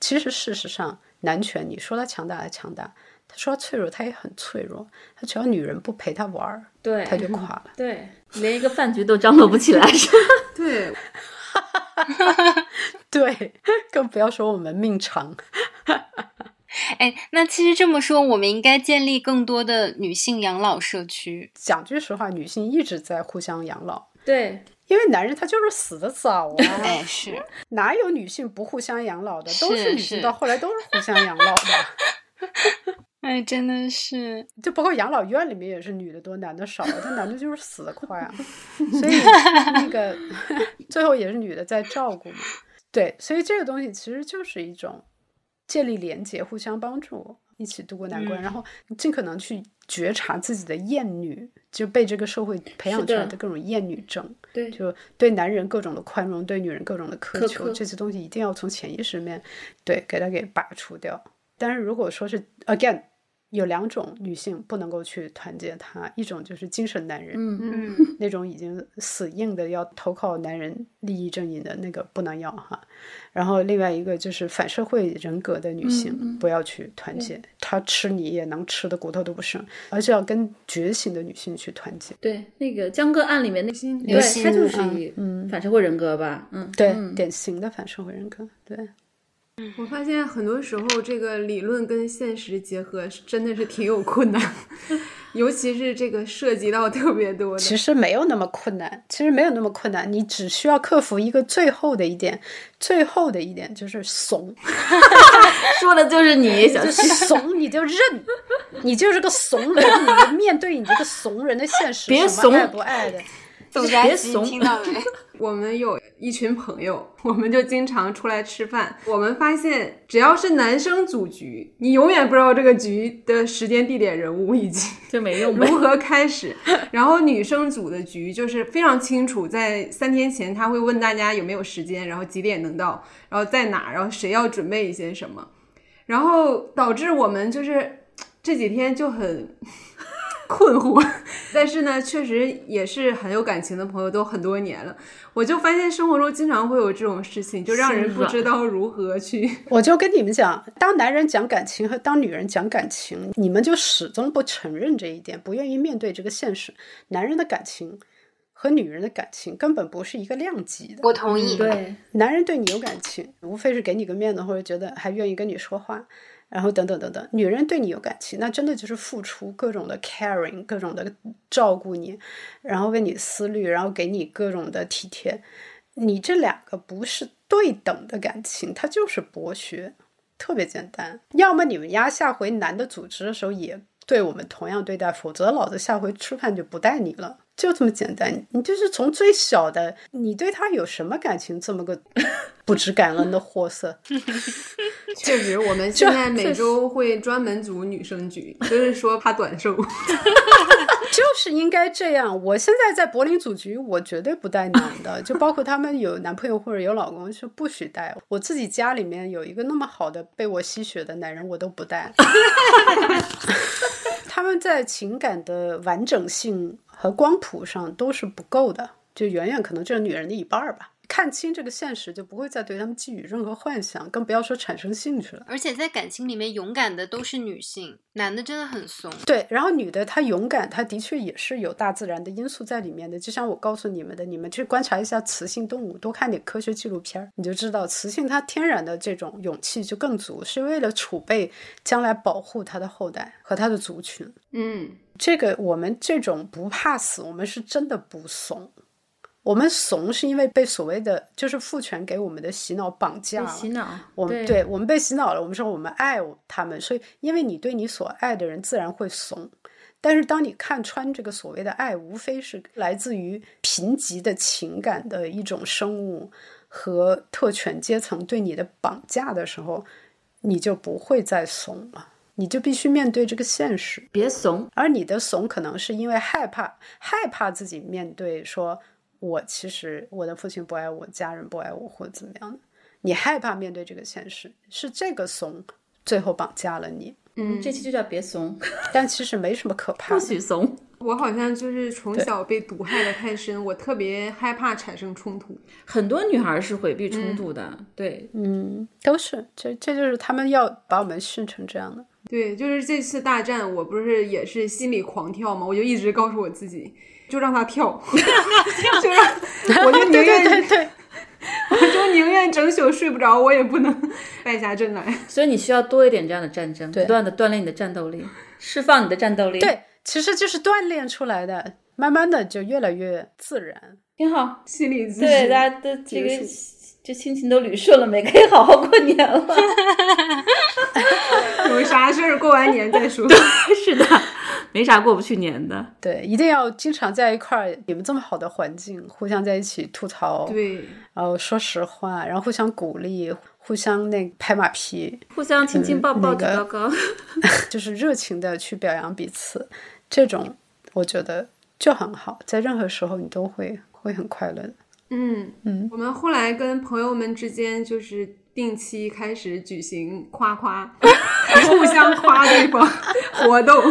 其实事实上，男权你说他强大，他强大；他说他脆弱，他也很脆弱。他只要女人不陪他玩儿，对，他就垮了。对，连一个饭局都张罗不起来，是吧？对，对，更不要说我们命长。哎，那其实这么说，我们应该建立更多的女性养老社区。讲句实话，女性一直在互相养老，对，因为男人他就是死的早啊。哎，是哪有女性不互相养老的？都是是女性到后来都是互相养老的。哎，真的是，就包括养老院里面也是女的多，男的少，但男的就是死的快啊，所以那个最后也是女的在照顾嘛。对，所以这个东西其实就是一种建立连接、互相帮助，一起度过难关，嗯。然后尽可能去觉察自己的厌女，就被这个社会培养出来的的各种厌女症，对。就对男人各种的宽容，对女人各种的苛求，这些东西一定要从潜意识里面对给它给拔除掉。但是如果说是 again 有两种女性不能够去团结他，一种就是精神男人，嗯。嗯，那种已经死硬的要投靠男人利益阵营的那个不能要哈，然后另外一个就是反社会人格的女性，不要去团结，她吃你也能吃的骨头都不剩，而是要跟觉醒的女性去团结。对，那个江歌案里面那心对他就是嗯以嗯。反社会人格吧，嗯，对，嗯。典型的反社会人格，对。我发现很多时候这个理论跟现实结合真的是挺有困难，尤其是这个涉及到特别多的。其实没有那么困难，其实没有那么困难，你只需要克服一个最后的一点，最后的一点就是怂，说的就是你，小就七。怂你就认，你就是个怂人，你就面对你这个怂人的现实，别什么爱怂不爱的，董佳琪别怂听到没？我们有一群朋友，我们就经常出来吃饭。我们发现，只要是男生组局，你永远不知道这个局的时间、地点、人物以及就没用 如。何开始。然后女生组的局就是非常清楚，在三天前他会问大家有没有时间，然后几点能到，然后在哪，然后谁要准备一些什么，然后导致我们就是这几天就很困惑。但是呢，确实也是很有感情的朋友，都很多年了。我就发现生活中经常会有这种事情，就让人不知道如何去。我就跟你们讲，当男人讲感情和当女人讲感情，你们就始终不承认这一点，不愿意面对这个现实。男人的感情和女人的感情根本不是一个量级的。我同意。对，男人对你有感情，无非是给你个面子，或者觉得还愿意跟你说话，然后等等等等。女人对你有感情，那真的就是付出各种的 caring，各种的照顾你，然后为你思虑，然后给你各种的体贴。你这两个不是对等的感情，它就是剥削，特别简单。要么你们家下回男的组织的时候也对我们同样对待，否则老子下回吃饭就不带你了。就这么简单，你就是从最小的，你对他有什么感情，这么个 不知感恩的货色，确实，我们现在每周会专门组女生局，就是说怕短寿。就是应该这样。我现在在柏林组局，我绝对不带男的，就包括他们有男朋友或者有老公，是不许带。我自己家里面有一个那么好的被我吸血的男人，我都不带。他们在情感的完整性和光谱上都是不够的，就远远可能就是女人的一半儿吧。看清这个现实，就不会再对他们寄予任何幻想，更不要说产生兴趣了。而且在感情里面，勇敢的都是女性，男的真的很怂。对，然后女的她勇敢，她的确也是有大自然的因素在里面的。就像我告诉你们的，你们去观察一下雌性动物，多看点科学纪录片儿，你就知道雌性它天然的这种勇气就更足，是为了储备将来保护它的后代和它的族群。嗯，这个我们这种不怕死，我们是真的不怂。我们怂是因为被所谓的就是父权给我们的洗脑绑架了。洗脑，我们对我们被洗脑了，我们说我们爱他们，所以因为你对你所爱的人自然会怂。但是当你看穿这个所谓的爱，无非是来自于贫瘠的情感的一种生物和特权阶层对你的绑架的时候，你就不会再怂了，你就必须面对这个现实。别怂，而你的怂可能是因为害怕，害怕自己面对说。我其实我的父亲不爱我，家人不爱我，或者怎么样的，你害怕面对这个现实，是这个怂最后绑架了你。嗯，这期就叫别怂，但其实没什么可 怕不。许怂。我好像就是从小被毒害的太深，我特别害怕产生冲突。很多女孩是回避冲突的，对，嗯，都是这这就是他们要把我们训成这样的。对，就是这次大战，我不是也是心里狂跳吗？我就一直告诉我自己，就让他跳，就让，我就宁愿，对对对，我就宁愿整宿睡不着，我也不能 败下阵来。所以你需要多一点这样的战争，不断的锻炼你的战斗力，释放你的战斗力，，对，其实就是锻炼出来的，慢慢的就越来越自然。挺好。心理咨询，对，大家的这个这心情都捋顺了没？可以好好过年了。有啥事儿过完年再说。是的，没啥过不去年的。对，一定要经常在一块儿，你们这么好的环境，互相在一起吐槽，对，然后说实话，然后互相鼓励，互相那拍马屁，互相亲亲抱抱，举高高。就是热情的去表扬彼此，这种我觉得就很好，在任何时候你都会会很快乐的。嗯嗯，我们后来跟朋友们之间就是定期开始举行夸夸，互相夸对方活动。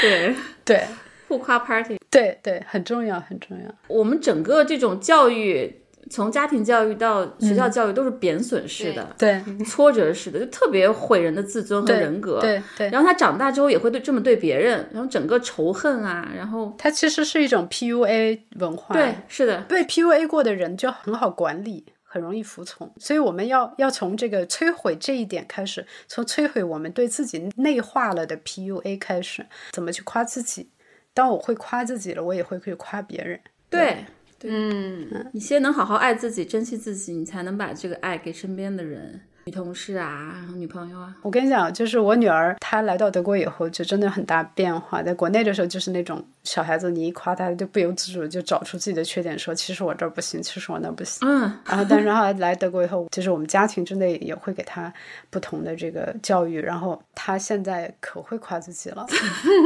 对，对互夸 party。对对，很重要很重要。我们整个这种教育，从家庭教育到学校教育，都是贬损式的、对 挫折式的，就特别毁人的自尊和人格。对对，然后他长大之后也会对这么对别人，然后整个仇恨啊，然后他其实是一种 PUA 文化。对，是的，被 PUA 过的人就很好管理，很容易服从。所以我们要要从这个摧毁这一点开始，从摧毁我们对自己内化了的 PUA 开始，怎么去夸自己。当我会夸自己了，我也会去夸别人。对。嗯，你先能好好爱自己、珍惜自己，你才能把这个爱给身边的人，女同事啊、女朋友啊。我跟你讲，就是我女儿她来到德国以后，就真的很大变化。在国内的时候，就是那种小孩子，你一夸她，就不由自主地就找出自己的缺点，说其实我这儿不行，其实我那儿不行。嗯，然后，但是后来来德国以后，就是我们家庭之内也会给她不同的这个教育，然后她现在可会夸自己了。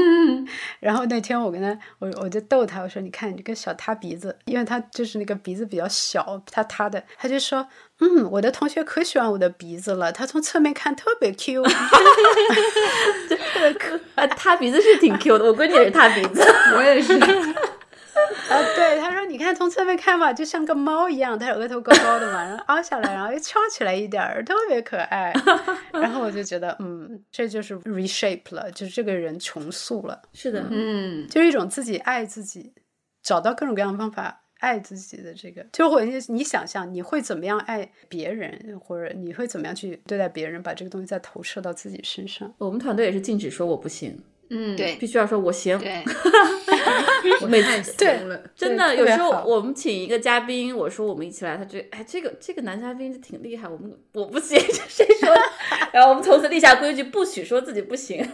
然后那天我跟她，我我就逗她，我说：“你看你这个小塌鼻子，因为她就是那个鼻子比较小，塌塌的，她就说：嗯，我的同学可喜欢我的鼻子了，他从侧面看特别 Q。啊，他鼻子是挺 Q 的，我闺女也是塌鼻子。我也是。啊，对，他说你看从侧面看吧，就像个猫一样，它额头高高的嘛，然后凹下来，然后又翘起来一点儿，特别可爱。然后我就觉得，嗯，这就是 reshape 了，就是这个人重塑了，是的，嗯，就是一种自己爱自己，找到各种各样的方法爱自己的这个。就会你想象你会怎么样爱别人，或者你会怎么样去对待别人，把这个东西再投射到自己身上。我们团队也是禁止说我不行，嗯，对必须要说我行。对，我太行了。真的，有时候我们请一个嘉宾，我说我们一起来，他觉得哎，这个这个男嘉宾挺厉害，我们我不行，谁说的？然后我们从此立下规矩，不许说自己不行。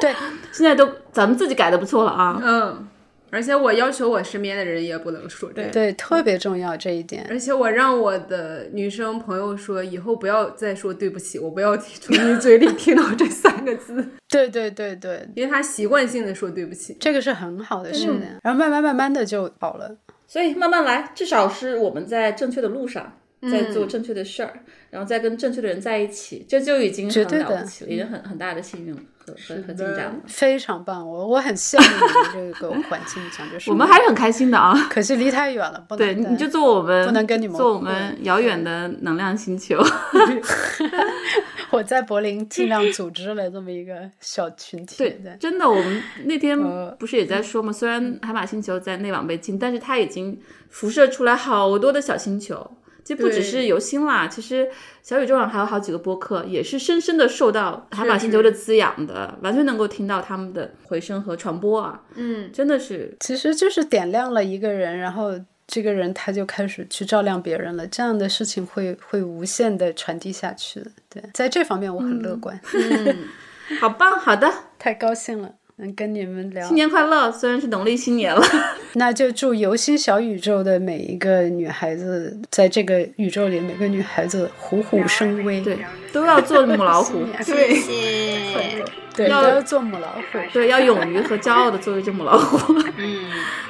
对，现在都咱们自己改的不错了啊。嗯，而且我要求我身边的人也不能说这个。对，特别重要这一点。而且我让我的女生朋友说，以后不要再说对不起，我不要从你 嘴里听到这三个字，对对对对，因为他习惯性的说对不起。这个是很好的事情，然后慢慢慢慢的就好了。所以慢慢来，至少是我们在正确的路上，在做正确的事儿，然后再跟正确的人在一起，这就已经很了不起了，已经很很大的幸运和和和进展了。非常棒，我我很羡慕你们这个 环境，讲句实话。我们还是很开心的啊。可惜离太远了，不能对，你就做我们不能跟你们做我们遥远的能量星球。我在柏林尽量组织了这么一个小群体。对，真的，我们那天呃不是也在说吗？虽然海马星球在内网被禁，但是它已经辐射出来好多的小星球。就不只是游星啦，其实小宇宙上还有好几个播客，也是深深的受到海马星球的滋养的，完全能够听到他们的回声和传播啊。嗯，真的是，其实就是点亮了一个人，然后这个人他就开始去照亮别人了，这样的事情会会无限的传递下去的。对，在这方面我很乐观，嗯，好棒，好的，太高兴了。能跟你们聊。新，年快乐！虽然是农历新年了，那就祝游心小宇宙的每一个女孩子，在这个宇宙里，每个女孩子虎虎生威。对，都要做母老虎，对，谢。对，要做母老虎。对，要勇于和骄傲的做一只母老虎。嗯，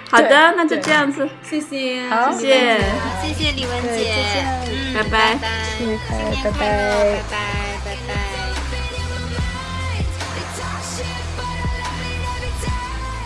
好的，那就这样子，谢谢，好。谢谢，谢谢。李文对姐，再见。嗯，拜拜。拜拜，新年快乐，拜拜。拜拜，拜拜。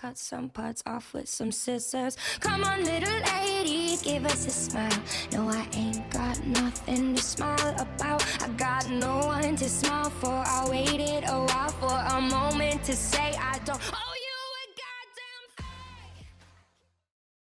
Cut some parts off with some scissors. Come on, little lady, give us a smile. No, I ain't got nothing to smile about. I got no one to smile for. I waited a while for a moment to say I don't. Oh,